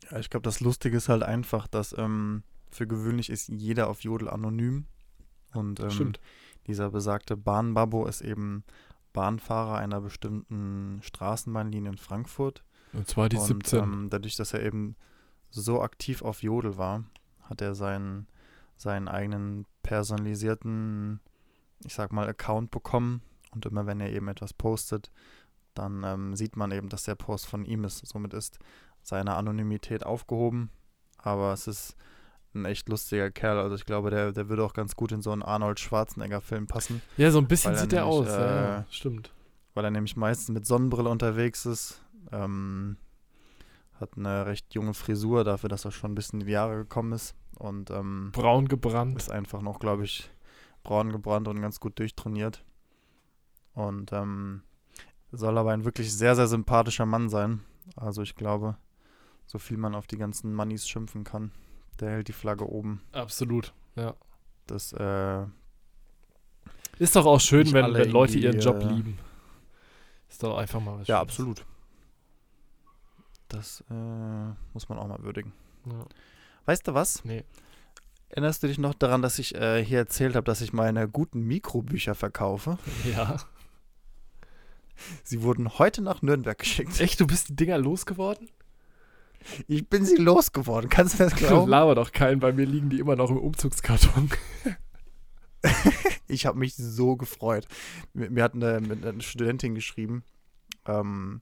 Ja, ich glaube, das Lustige ist halt einfach, dass ähm, für gewöhnlich ist jeder auf Jodel anonym. Und ähm, Stimmt. dieser besagte Bahnbabo ist eben Bahnfahrer einer bestimmten Straßenbahnlinie in Frankfurt. Und zwar die und 17. Ähm, dadurch, dass er eben so aktiv auf Jodel war, hat er seinen, seinen eigenen personalisierten, ich sag mal, Account bekommen. Und immer wenn er eben etwas postet, dann ähm, sieht man eben, dass der Post von ihm ist. Somit ist seine Anonymität aufgehoben. Aber es ist ein echt lustiger Kerl. Also ich glaube, der, der würde auch ganz gut in so einen Arnold Schwarzenegger-Film passen, ja, so ein bisschen sieht er nämlich, aus. ja, ja, äh, stimmt. weil er nämlich meistens mit Sonnenbrille unterwegs ist. Ähm, hat eine recht junge Frisur dafür, dass er schon ein bisschen in die Jahre gekommen ist. Und ähm, Braun gebrannt. ist einfach noch, glaube ich, braun gebrannt und ganz gut durchtrainiert. Und ähm, soll aber ein wirklich sehr, sehr sympathischer Mann sein. Also ich glaube, so viel man auf die ganzen Mannis schimpfen kann, der hält die Flagge oben. Absolut. Ja. Das, äh, Ist doch auch schön, wenn, wenn Leute ihren Job äh, lieben. Ist doch einfach mal was ja, Schönes. absolut. Das äh, muss man auch mal würdigen. Ja. Weißt du was? Nee. Erinnerst du dich noch daran, dass ich äh, hier erzählt habe, dass ich meine guten Mikrobücher verkaufe? Ja. Sie wurden heute nach Nürnberg geschickt. Echt, du bist die Dinger losgeworden? Ich bin sie losgeworden. Kannst du das glauben? Laber doch keinen, bei mir liegen die immer noch im Umzugskarton. [laughs] ich habe mich so gefreut. Mir, mir hat eine, eine Studentin geschrieben, ähm,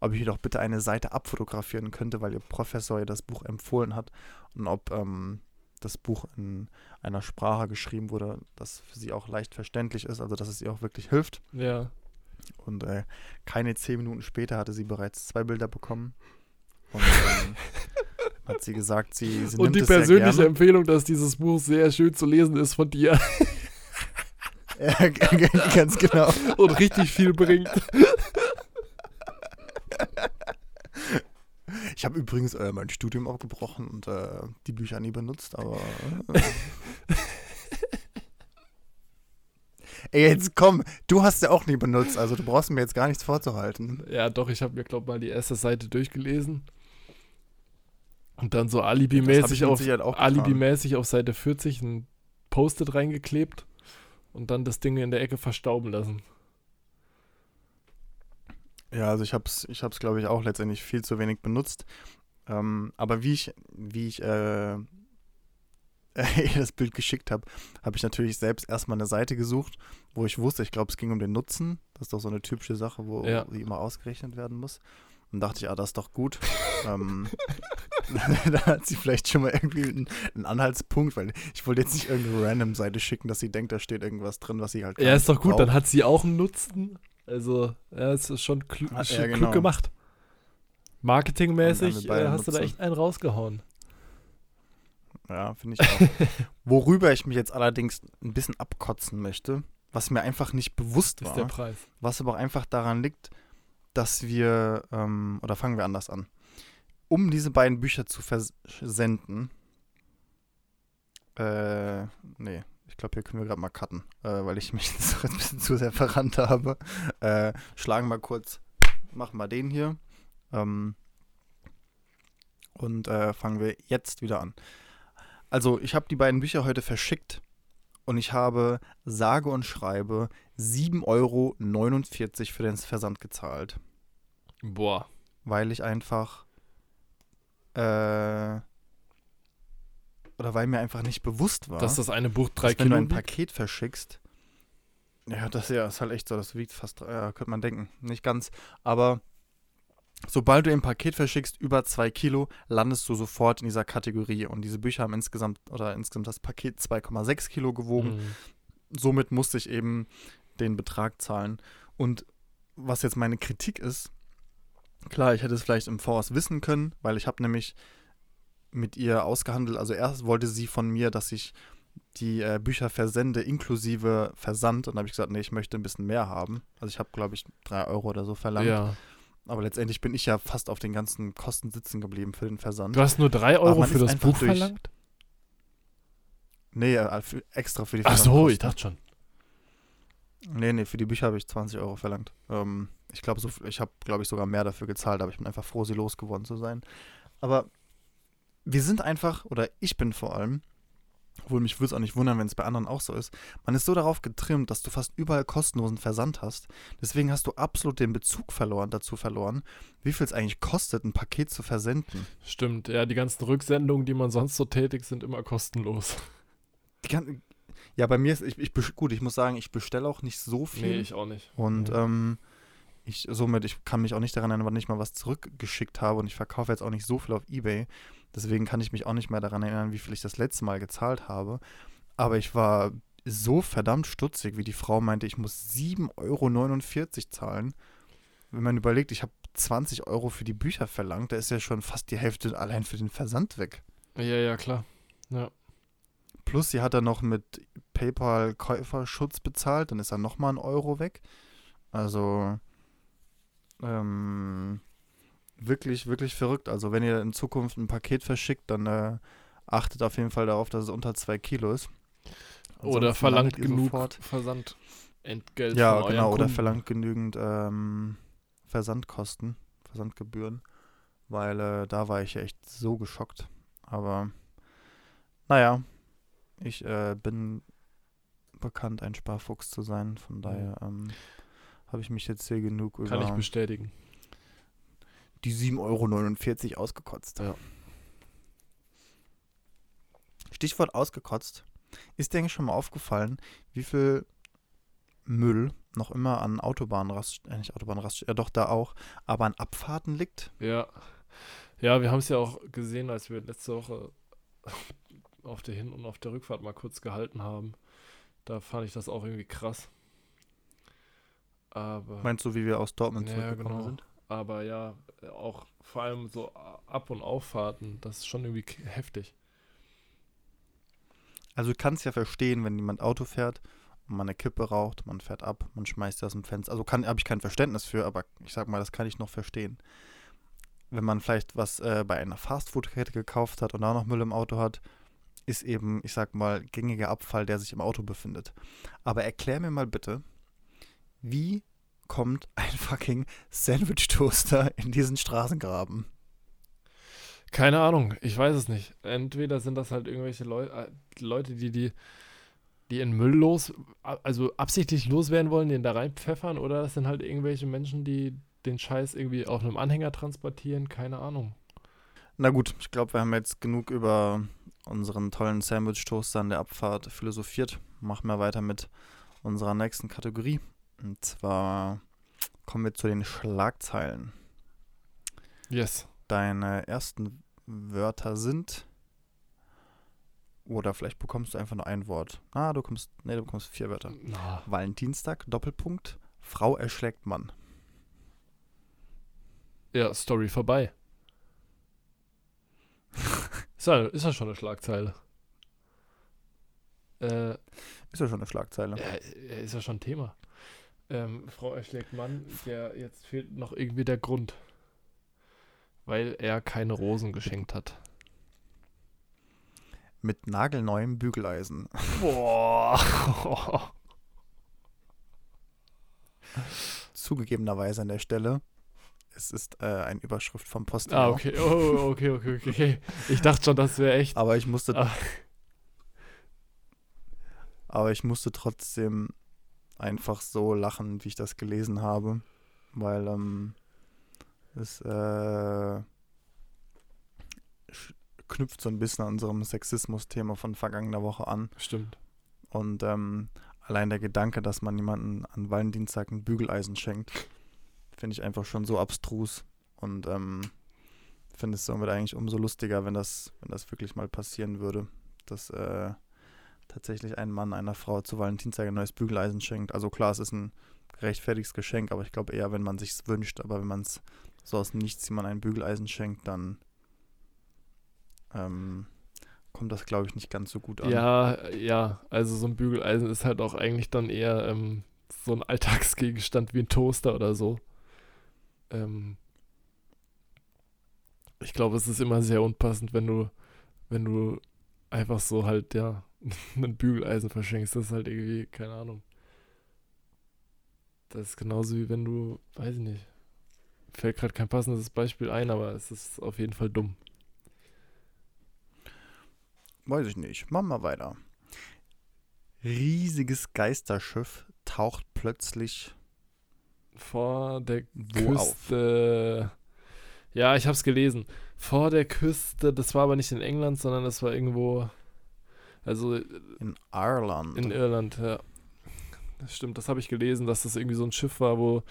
ob ich doch bitte eine Seite abfotografieren könnte, weil ihr Professor ihr das Buch empfohlen hat und ob ähm, das Buch in einer Sprache geschrieben wurde, das für sie auch leicht verständlich ist, also dass es ihr auch wirklich hilft. Ja. Und äh, keine zehn Minuten später hatte sie bereits zwei Bilder bekommen. Und ähm, hat sie gesagt, sie, sie Und die persönliche. Empfehlung, dass dieses Buch sehr schön zu lesen ist von dir [laughs] Ja, [laughs] ganz genau. und richtig viel bringt. Habe übrigens äh, mein Studium abgebrochen und äh, die Bücher nie benutzt, aber. Äh. [laughs] Ey, jetzt komm, du hast sie auch nie benutzt, also du brauchst mir jetzt gar nichts vorzuhalten. Ja, doch, ich habe mir, glaube mal die erste Seite durchgelesen. Und dann so alibimäßig auf, auch alibimäßig auf Seite 40 ein Post-it reingeklebt und dann das Ding in der Ecke verstauben lassen. Ja, also ich hab's, ich hab's, glaube ich, auch letztendlich viel zu wenig benutzt. Ähm, aber wie ich, wie ich äh, [laughs] das Bild geschickt habe, habe ich natürlich selbst erstmal eine Seite gesucht, wo ich wusste, ich glaube, es ging um den Nutzen. Das ist doch so eine typische Sache, wo Ja. die immer ausgerechnet werden muss. Und dachte ich, ah, das ist doch gut. [laughs] ähm, [laughs] da hat sie vielleicht schon mal irgendwie einen, einen Anhaltspunkt, weil ich wollte jetzt nicht irgendeine random Seite schicken, dass sie denkt, da steht irgendwas drin, was sie halt Ja, ist doch gut, braucht. dann hat sie auch einen Nutzen. Also, ja, es ist schon, klu Ah, ja, schon genau. klug gemacht. Marketingmäßig äh, hast du da echt einen rausgehauen. Ja, finde ich auch. [laughs] Worüber ich mich jetzt allerdings ein bisschen abkotzen möchte, was mir einfach nicht bewusst Ist der war, Preis. was aber auch einfach daran liegt, dass wir, ähm, oder fangen wir anders an, um diese beiden Bücher zu versenden, äh, nee, glaube, hier können wir gerade mal cutten, äh, weil ich mich [laughs] jetzt ein bisschen zu sehr verrannt habe. Äh, schlagen mal kurz, machen wir den hier. Ähm, und äh, fangen wir jetzt wieder an. Also, ich habe die beiden Bücher heute verschickt und ich habe sage und schreibe 7,49 Euro für den Versand gezahlt, Boah. weil ich einfach äh, oder weil mir einfach nicht bewusst war, Dass das eine Buch drei dass wenn du Kilo ein? Paket verschickst, ja, das ja, ist halt echt so, das wiegt fast, ja, könnte man denken, nicht ganz, aber sobald du ein Paket verschickst über zwei Kilo, landest du sofort in dieser Kategorie und diese Bücher haben insgesamt, oder insgesamt das Paket 2,6 Kilo gewogen, Mhm. somit musste ich eben den Betrag zahlen. Und was jetzt meine Kritik ist, klar, ich hätte es vielleicht im Voraus wissen können, weil ich habe nämlich mit ihr ausgehandelt, also erst wollte sie von mir, dass ich die äh, Bücher versende inklusive Versand und dann habe ich gesagt, nee, ich möchte ein bisschen mehr haben. Also ich habe, glaube ich, drei Euro oder so verlangt. Ja. Aber letztendlich bin ich ja fast auf den ganzen Kosten sitzen geblieben für den Versand. Du hast nur drei Euro für das Buch durch- verlangt? Nee, äh, für, extra für die Ach so, ich dachte schon. Nee, nee, für die Bücher habe ich 20 Euro verlangt. Ähm, ich glaube, so, ich habe, glaube ich, sogar mehr dafür gezahlt, aber ich bin einfach froh, sie losgeworden zu sein. Aber wir sind einfach, oder ich bin vor allem, obwohl mich würde es auch nicht wundern, wenn es bei anderen auch so ist, man ist so darauf getrimmt, dass du fast überall kostenlosen Versand hast. Deswegen hast du absolut den Bezug verloren, dazu verloren, wie viel es eigentlich kostet, ein Paket zu versenden. Stimmt, ja, die ganzen Rücksendungen, die man sonst so tätigt, sind immer kostenlos. Die kann, ja, bei mir ist, ich, ich, gut, ich muss sagen, ich bestelle auch nicht so viel. Nee, ich auch nicht. Und Mhm. ähm, ich somit, ich kann mich auch nicht daran erinnern, wann ich mal was zurückgeschickt habe und ich verkaufe jetzt auch nicht so viel auf Ebay. Deswegen kann ich mich auch nicht mehr daran erinnern, wie viel ich das letzte Mal gezahlt habe. Aber ich war so verdammt stutzig, wie die Frau meinte, ich muss 7,49 Euro zahlen. Wenn man überlegt, ich habe 20 Euro für die Bücher verlangt, da ist ja schon fast die Hälfte allein für den Versand weg. Ja, ja, klar. Plus, sie hat dann noch mit PayPal Käuferschutz bezahlt, dann ist dann nochmal ein Euro weg. Also, ähm, wirklich, wirklich verrückt. Also, wenn ihr in Zukunft ein Paket verschickt, dann äh, achtet auf jeden Fall darauf, dass es unter zwei Kilo ist. Oder Ansonsten verlangt landet ihr genug Versandentgelt Ja, genau. Oder verlangt genügend ähm, Versandkosten, Versandgebühren. Weil äh, da war ich echt so geschockt. Aber naja, ich äh, bin bekannt, ein Sparfuchs zu sein. Von daher ähm, habe ich mich jetzt hier genug Kann ich über bestätigen. Die 7,49 Euro ausgekotzt. Ja. Stichwort ausgekotzt. Ist dir eigentlich schon mal aufgefallen, wie viel Müll noch immer an Autobahnrast, äh nicht Autobahnrast, ja doch da auch, aber an Abfahrten liegt? Ja. Ja, wir haben es ja auch gesehen, als wir letzte Woche [laughs] auf der Hin- und auf der Rückfahrt mal kurz gehalten haben. Da fand ich das auch irgendwie krass. Aber. Meinst du, wie wir aus Dortmund Ja, zurückgekommen genau. sind? Aber ja, auch vor allem so Ab- und Auffahrten, das ist schon irgendwie heftig. Also du kannst ja verstehen, wenn jemand Auto fährt und man eine Kippe raucht, man fährt ab, man schmeißt aus dem Fenster. Also habe ich kein Verständnis für, aber ich sag mal, das kann ich noch verstehen. Wenn man vielleicht was äh, bei einer Fastfood-Kette gekauft hat und da noch Müll im Auto hat, ist eben, ich sag mal, gängiger Abfall, der sich im Auto befindet. Aber erklär mir mal bitte, wie kommt ein fucking Sandwich-Toaster in diesen Straßengraben? Keine Ahnung, ich weiß es nicht. Entweder sind das halt irgendwelche Leu äh, Leute, die die die in Müll los, also absichtlich loswerden wollen, den da reinpfeffern, oder das sind halt irgendwelche Menschen, die den Scheiß irgendwie auf einem Anhänger transportieren, keine Ahnung. Na gut, ich glaube, wir haben jetzt genug über unseren tollen Sandwich-Toaster an der Abfahrt philosophiert. Machen wir weiter mit unserer nächsten Kategorie. Und zwar kommen wir zu den Schlagzeilen. Yes. Deine ersten Wörter sind. Oder vielleicht bekommst du einfach nur ein Wort. Ah, du bekommst. Nee, du bekommst vier Wörter. Na, Valentinstag, Doppelpunkt. Frau erschlägt Mann. ja, Story vorbei. [laughs] ist, ja, ist ja schon eine Schlagzeile. Äh, Ist ja schon eine Schlagzeile. Äh, ist ja schon Thema. Ähm, Frau erschlägt Mann, der jetzt fehlt noch irgendwie der Grund. Weil er keine Rosen geschenkt hat. Mit nagelneuem Bügeleisen. [laughs] Boah. Zugegebenerweise an der Stelle. Es ist äh, eine Überschrift vom Postillon. ah, okay. Oh, okay, okay, okay. Ich dachte schon, das wäre echt. Aber ich musste, Ah. aber ich musste trotzdem einfach so lachen, wie ich das gelesen habe, weil ähm, es äh, knüpft so ein bisschen an unserem Sexismus-Thema von vergangener Woche an Stimmt. und ähm, allein der Gedanke, dass man jemanden an Valentinstag ein Bügeleisen schenkt, finde ich einfach schon so abstrus und ähm, finde es somit eigentlich umso lustiger, wenn das, wenn das wirklich mal passieren würde, dass äh, tatsächlich ein Mann einer Frau zu Valentinstag ein neues Bügeleisen schenkt. Also klar, es ist ein gerechtfertigtes Geschenk, aber ich glaube eher, wenn man sich's wünscht, aber wenn man es so aus Nichts jemand ein Bügeleisen schenkt, dann ähm, kommt das, glaube ich, nicht ganz so gut an. Ja, ja. Also so ein Bügeleisen ist halt auch eigentlich dann eher ähm, so ein Alltagsgegenstand wie ein Toaster oder so. Ähm, ich glaube, es ist immer sehr unpassend, wenn du, wenn du einfach so halt, ja, [laughs] ein Bügeleisen verschenkst. Das ist halt irgendwie, keine Ahnung. Das ist genauso wie wenn du, weiß ich nicht. Fällt gerade kein passendes Beispiel ein, aber es ist auf jeden Fall dumm. Weiß ich nicht. Machen wir weiter. Riesiges Geisterschiff taucht plötzlich Vor der wo auf? Küste. Ja, ich hab's gelesen. Vor der Küste, das war aber nicht in England, sondern das war irgendwo. Also In Ireland. in Irland, ja. Das stimmt, das habe ich gelesen, dass das irgendwie so ein Schiff war, wo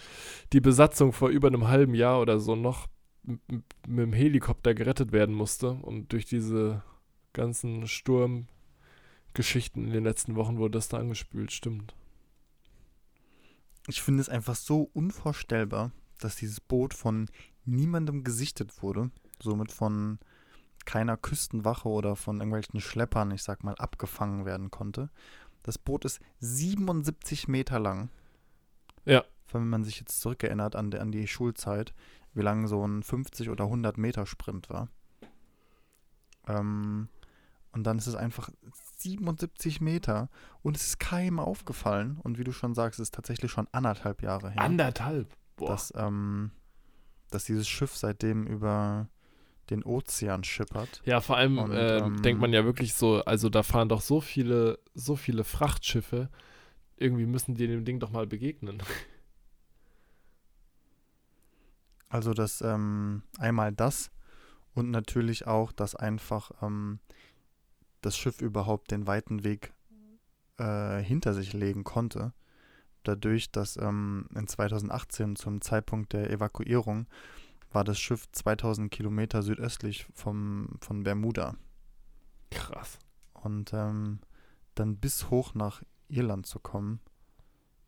die Besatzung vor über einem halben Jahr oder so noch mit dem Helikopter gerettet werden musste. Und durch diese ganzen Sturmgeschichten in den letzten Wochen wurde das da angespült, stimmt. ich finde es einfach so unvorstellbar, dass dieses Boot von niemandem gesichtet wurde. Somit von keiner Küstenwache oder von irgendwelchen Schleppern, ich sag mal, abgefangen werden konnte. Das Boot ist 77 Meter lang. Ja. Wenn man sich jetzt zurückerinnert an, die- an die Schulzeit, wie lang so ein 50 oder 100 Meter Sprint war. Ähm, und dann ist es einfach 77 Meter und es ist keinem aufgefallen. Und wie du schon sagst, es ist tatsächlich schon anderthalb Jahre her, Anderthalb. Boah. dass, ähm, dass dieses Schiff seitdem über den Ozean schippert. Ja, vor allem Und, ähm, ähm, denkt man ja wirklich so, also da fahren doch so viele, so viele Frachtschiffe. Irgendwie müssen die dem Ding doch mal begegnen. [laughs] Also das ähm, einmal das und natürlich auch, dass einfach ähm, das Schiff überhaupt den weiten Weg äh, hinter sich legen konnte. Dadurch, dass ähm, in 2018 zum Zeitpunkt der Evakuierung war das Schiff 2000 Kilometer südöstlich vom, von Bermuda. Krass. Und ähm, dann bis hoch nach Irland zu kommen,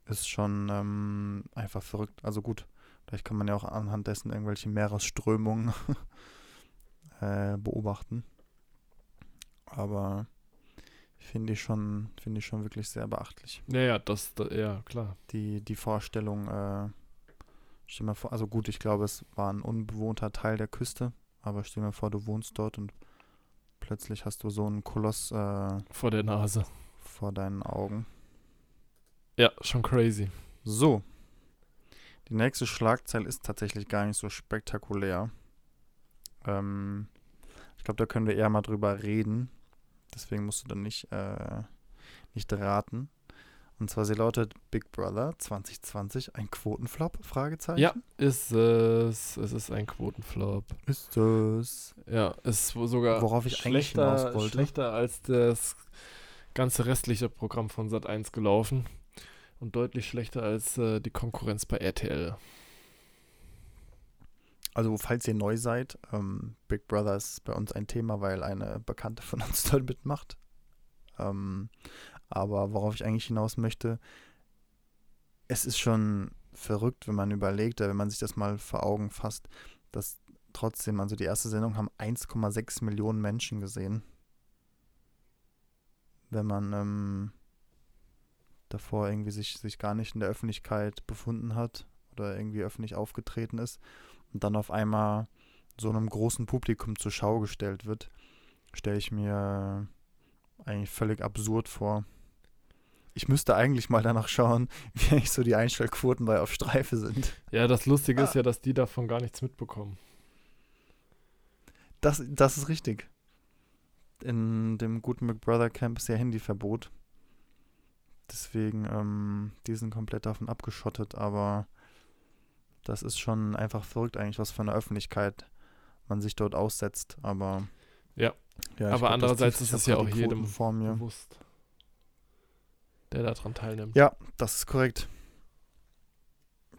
ist schon ähm, einfach verrückt. Also gut, vielleicht kann man ja auch anhand dessen irgendwelche Meeresströmungen [laughs] äh, beobachten. Aber finde ich schon, finde ich schon wirklich sehr beachtlich. Ja, ja, das, da, ja, klar. Die, die Vorstellung, äh, stell mir vor, also gut, ich glaube, es war ein unbewohnter Teil der Küste, aber stell mir vor, du wohnst dort und plötzlich hast du so einen Koloss äh, Vor der Nase. vor deinen Augen. Ja, schon crazy. So. Die nächste Schlagzeile ist tatsächlich gar nicht so spektakulär. Ähm, ich glaube, da können wir eher mal drüber reden. Deswegen musst du dann nicht, äh, nicht raten. Und zwar sie lautet Big Brother 2020 ein Quotenflop? Fragezeichen. Ja, ist es. Es ist ein Quotenflop. Ist es. Ja, ist sogar Worauf ich eigentlich schlechter, hinaus wollte. schlechter als das ganze restliche Programm von Sat1 gelaufen. Und deutlich schlechter als äh, die Konkurrenz bei RTL. Also, falls ihr neu seid, ähm, Big Brother ist bei uns ein Thema, weil eine Bekannte von uns [laughs] dort mitmacht. Ähm, aber worauf ich eigentlich hinaus möchte, es ist schon verrückt, wenn man überlegt, wenn man sich das mal vor Augen fasst, dass trotzdem, also die erste Sendung haben 1,6 Millionen Menschen gesehen. Wenn man ähm, davor irgendwie sich, sich gar nicht in der Öffentlichkeit befunden hat oder irgendwie öffentlich aufgetreten ist und dann auf einmal so einem großen Publikum zur Schau gestellt wird, stelle ich mir eigentlich völlig absurd vor. Ich müsste eigentlich mal danach schauen, [laughs] wie eigentlich so die Einstellquoten bei Auf Streife sind. Ja, das Lustige ist Ah. ja, dass die davon gar nichts mitbekommen. Das, das ist richtig. In dem guten Big Brother Camp ist ja Handyverbot. Deswegen, ähm, die sind komplett davon abgeschottet, aber das ist schon einfach verrückt eigentlich, was für eine Öffentlichkeit man sich dort aussetzt. Aber Ja. ja Aber glaub, andererseits ist es ja auch jedem Quoten vor mir. Bewusst. Der daran teilnimmt. Ja, das ist korrekt.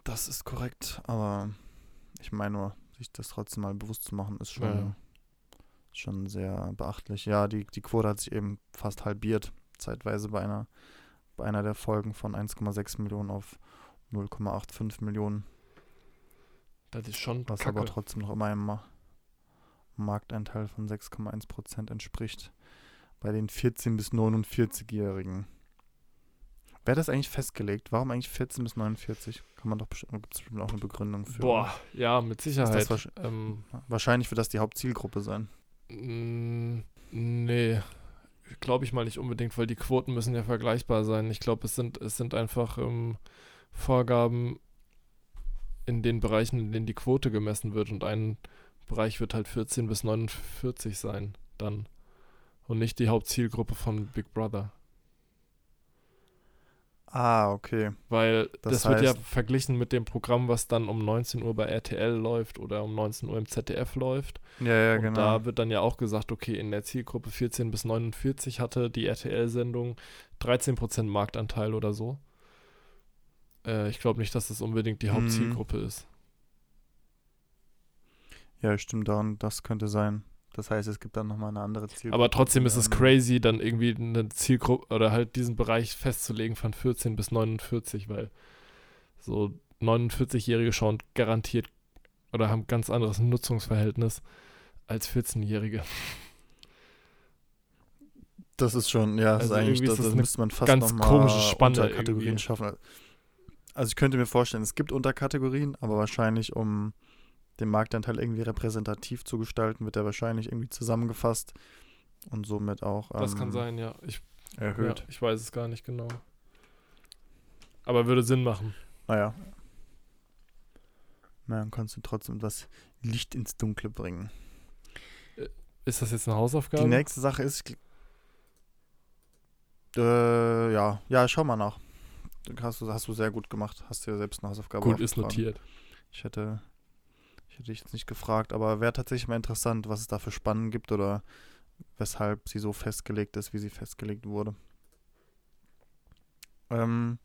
Das ist korrekt, aber ich meine nur, sich das trotzdem mal bewusst zu machen, ist schon, Ja, schon sehr beachtlich. Ja, die, die Quote hat sich eben fast halbiert, zeitweise bei einer, bei einer der Folgen von 1,6 Millionen auf 0,85 Millionen, Das ist schon was kacke. aber trotzdem noch immer einem Ma Marktanteil von 6,1 Prozent entspricht. Bei den 14- bis 49-Jährigen. Wäre das eigentlich festgelegt? Warum eigentlich 14 bis 49? Kann man doch bestimmt, gibt es bestimmt auch eine Begründung für. Boah, ja, mit Sicherheit. wahrsch- ähm, Wahrscheinlich wird das die Hauptzielgruppe sein. mh, nee, glaube ich mal nicht unbedingt, weil die Quoten müssen ja vergleichbar sein. Ich glaube, es sind, es sind einfach ähm, Vorgaben in den Bereichen, in denen die Quote gemessen wird. Und ein Bereich wird halt 14 bis 49 sein, dann. Und nicht die Hauptzielgruppe von Big Brother. Ah, okay. Weil das, Das wird ja heißt- verglichen mit dem Programm, was dann um 19 Uhr bei RTL läuft oder um 19 Uhr im ZDF läuft. Ja, ja, und genau. da wird dann ja auch gesagt, okay, in der Zielgruppe 14 bis 49 hatte die RTL-Sendung 13% Marktanteil oder so. Äh, ich glaube nicht, dass das unbedingt die Mhm. Hauptzielgruppe ist. ja, stimmt daran, das könnte sein. Das heißt, es gibt dann nochmal eine andere Zielgruppe. Aber trotzdem ist es Ähm, crazy, dann irgendwie eine Zielgruppe oder halt diesen Bereich festzulegen von 14 bis 49, weil so 49-Jährige schauen garantiert oder haben ganz anderes Nutzungsverhältnis als 14-Jährige. Das ist schon, ja, das Also ist eigentlich, irgendwie ist das, das das müsste man fast ganz noch mal komische Spanne irgendwie. schaffen. Also ich könnte mir vorstellen, es gibt Unterkategorien, aber wahrscheinlich, um den Marktanteil irgendwie repräsentativ zu gestalten, wird er wahrscheinlich irgendwie zusammengefasst und somit auch Das kann ähm, sein, ja. Ich, erhöht. ja. Ich weiß es gar nicht genau. Aber würde Sinn machen. Naja. Na, dann kannst du trotzdem das Licht ins Dunkle bringen. Ist das jetzt eine Hausaufgabe? Die nächste Sache ist, äh, ja, ja, schau mal nach. Hast du, hast du sehr gut gemacht. Hast dir selbst eine Hausaufgabe Gut, ist notiert. Ich hätte, ich hätte dich jetzt nicht gefragt, aber wäre tatsächlich mal interessant, was es da für Spannen gibt oder weshalb sie so festgelegt ist, wie sie festgelegt wurde. Ähm,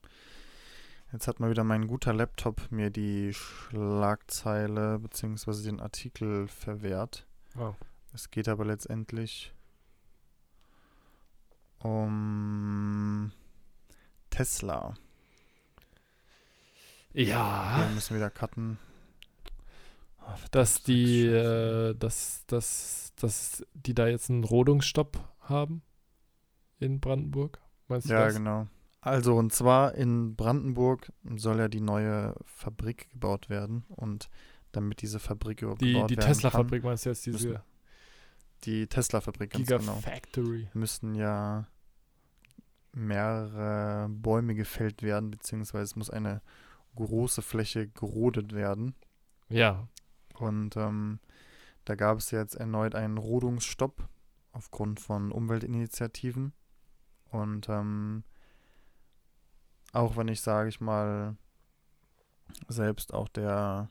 jetzt hat mal wieder mein guter Laptop mir die Schlagzeile bzw. den Artikel verwehrt. Wow. Es geht aber letztendlich um Tesla. Ja. Wir müssen wieder cutten. Dass die, äh, dass, dass, dass die da jetzt einen Rodungsstopp haben in Brandenburg. Meinst du Ja, das? genau. Also, und zwar in Brandenburg soll ja die neue Fabrik gebaut werden. Und damit diese Fabrik überhaupt Die, gebaut die werden Tesla-Fabrik meinst du jetzt, diese die Tesla-Fabrik, ganz genau, Gigafactory. müssen ja mehrere Bäume gefällt werden, beziehungsweise es muss eine große Fläche gerodet werden. Ja, Und ähm, da gab es jetzt erneut einen Rodungsstopp aufgrund von Umweltinitiativen. Und ähm, auch wenn ich, sage ich mal, selbst auch der,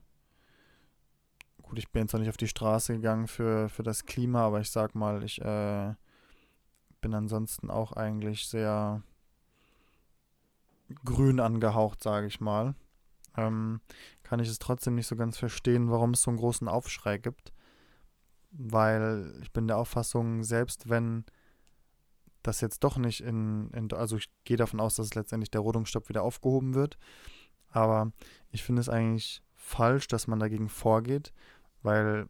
gut, ich bin jetzt noch nicht auf die Straße gegangen für, für das Klima, aber ich sag mal, ich äh, bin ansonsten auch eigentlich sehr grün angehaucht, sage ich mal. Ähm, kann ich es trotzdem nicht so ganz verstehen, warum es so einen großen Aufschrei gibt. Weil ich bin der Auffassung, selbst wenn das jetzt doch nicht in, in also ich gehe davon aus, dass letztendlich der Rodungsstopp wieder aufgehoben wird. Aber ich finde es eigentlich falsch, dass man dagegen vorgeht, weil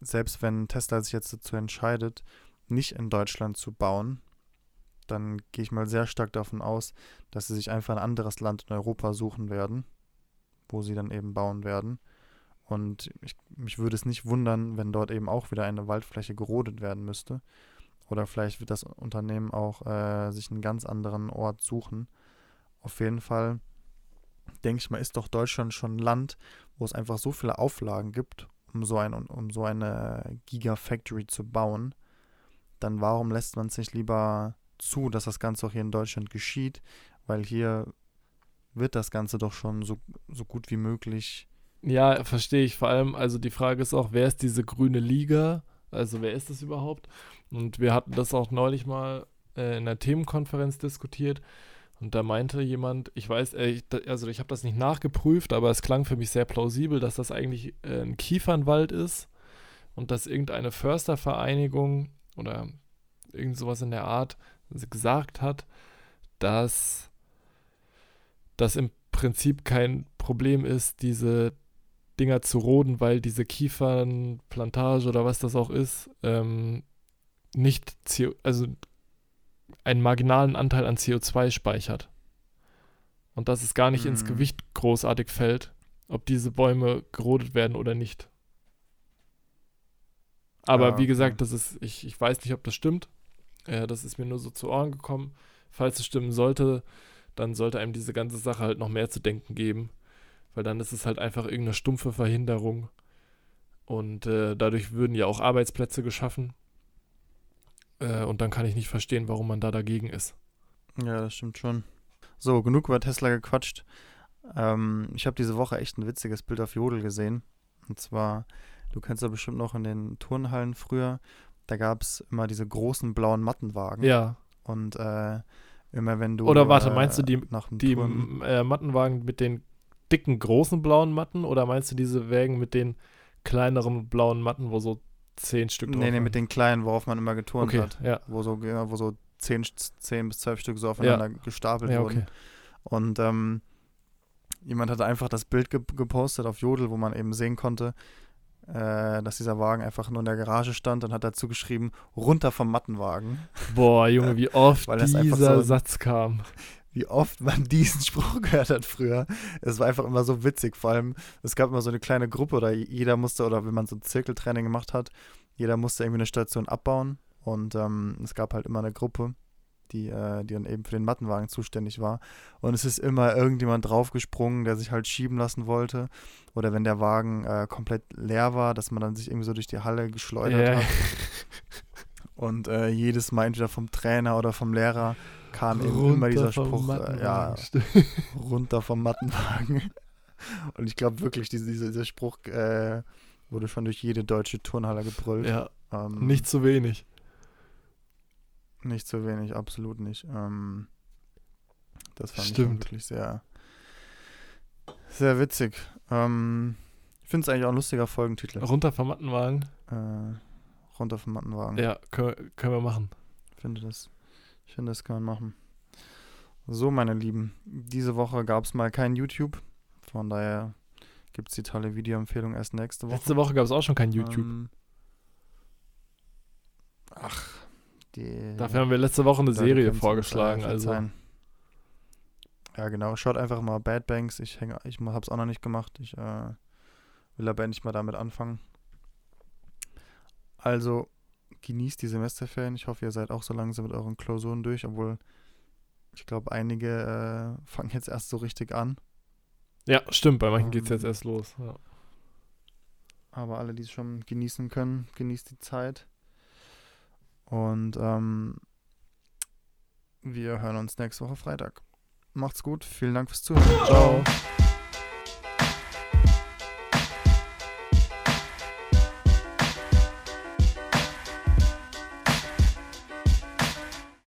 selbst wenn Tesla sich jetzt dazu entscheidet, nicht in Deutschland zu bauen, dann gehe ich mal sehr stark davon aus, dass sie sich einfach ein anderes Land in Europa suchen werden, wo sie dann eben bauen werden. Und ich, mich würde es nicht wundern, wenn dort eben auch wieder eine Waldfläche gerodet werden müsste. Oder vielleicht wird das Unternehmen auch äh, sich einen ganz anderen Ort suchen. Auf jeden Fall denke ich mal, ist doch Deutschland schon ein Land, wo es einfach so viele Auflagen gibt, um so, ein, um so eine Gigafactory zu bauen. Dann warum lässt man es nicht lieber zu, dass das Ganze auch hier in Deutschland geschieht? Weil hier wird das Ganze doch schon so, so gut wie möglich. Ja, verstehe ich. Vor allem, also die Frage ist auch, wer ist diese grüne Liga? Also wer ist das überhaupt? Und wir hatten das auch neulich mal äh, in einer Themenkonferenz diskutiert. Und da meinte jemand, ich weiß, äh, ich, also ich habe das nicht nachgeprüft, aber es klang für mich sehr plausibel, dass das eigentlich äh, ein Kiefernwald ist und dass irgendeine Förstervereinigung oder irgend sowas in der Art gesagt hat, dass das im Prinzip kein Problem ist, diese Dinger zu roden, weil diese Kiefernplantage oder was das auch ist, ähm, nicht CO, also einen marginalen Anteil an CO2 speichert. Und dass es gar nicht ins Mhm. Gewicht großartig fällt, ob diese Bäume gerodet werden oder nicht. Aber Ah, wie gesagt, das ist, ich, ich weiß nicht, ob das stimmt. Äh, das ist mir nur so zu Ohren gekommen. Falls es stimmen sollte, dann sollte einem diese ganze Sache halt noch mehr zu denken geben. Weil dann ist es halt einfach irgendeine stumpfe Verhinderung. Und äh, dadurch würden ja auch Arbeitsplätze geschaffen. Äh, und dann kann ich nicht verstehen, warum man da dagegen ist. Ja, das stimmt schon. So, genug über Tesla gequatscht. Ähm, ich habe diese Woche echt ein witziges Bild auf Jodel gesehen. Und zwar, du kennst ja bestimmt noch in den Turnhallen früher, da gab es immer diese großen blauen Mattenwagen. Ja, Und äh, immer wenn du. Oder warte, äh, meinst du die- nach die äh, Mattenwagen mit den dicken, großen blauen Matten oder meinst du diese Wägen mit den kleineren blauen Matten, wo so zehn Stück drauf Nee, nee, mit den kleinen, worauf man immer geturnt Okay, hat. ja. Wo so, ja, wo so zehn, zehn bis zwölf Stück so aufeinander gestapelt Ja, wurden. okay. Und ähm, jemand hatte einfach das Bild ge gepostet auf Jodel, wo man eben sehen konnte, äh, dass dieser Wagen einfach nur in der Garage stand und hat dazu geschrieben, runter vom Mattenwagen. Boah, Junge, wie [laughs] oft dieser so Satz kam. Wie oft man [laughs] diesen Spruch gehört hat früher. Es war einfach immer so witzig. Vor allem, es gab immer so eine kleine Gruppe oder jeder musste, oder wenn man so ein Zirkeltraining gemacht hat, jeder musste irgendwie eine Station abbauen. Und ähm, es gab halt immer eine Gruppe, die, äh, die dann eben für den Mattenwagen zuständig war. Und es ist immer irgendjemand draufgesprungen, der sich halt schieben lassen wollte. Oder wenn der Wagen äh, komplett leer war, dass man dann sich irgendwie so durch die Halle geschleudert Ja. hat. Und äh, jedes Mal entweder vom Trainer oder vom Lehrer kam eben immer dieser Spruch, äh, ja, [laughs] runter vom Mattenwagen. Und ich glaube wirklich, diese, diese, dieser Spruch äh, wurde schon durch jede deutsche Turnhalle gebrüllt. ja, Ähm, nicht zu wenig. Nicht zu wenig, absolut nicht. Ähm, das fand ich Stimmt. wirklich sehr, sehr witzig. Ähm, ich finde es eigentlich auch ein lustiger Folgentitel. Runter vom Mattenwagen. Äh, runter vom Mattenwagen. Ja, können, können wir machen. Ich finde das, ich finde das kann man machen. So, meine Lieben, diese Woche gab es mal kein YouTube. Von daher gibt es die tolle Videoempfehlung erst nächste Woche. Letzte Woche gab es auch schon kein YouTube. Ähm, ach, die. Dafür haben wir letzte Woche eine Serie vorgeschlagen. Also verzeihen. Ja, genau. Schaut einfach mal Bad Banks. Ich hänge, ich hab's auch noch nicht gemacht. Ich äh, will aber endlich mal damit anfangen. Also genießt die Semesterferien. Ich hoffe, ihr seid auch so langsam mit euren Klausuren durch, obwohl ich glaube, einige äh, [laughs] fangen jetzt erst so richtig an. ja, stimmt. Bei manchen geht es Ähm, jetzt erst los. Ja. Aber alle, die es schon genießen können, genießt die Zeit. Und ähm, wir hören uns nächste Woche Freitag. Macht's gut. Vielen Dank fürs Zuhören. Ciao.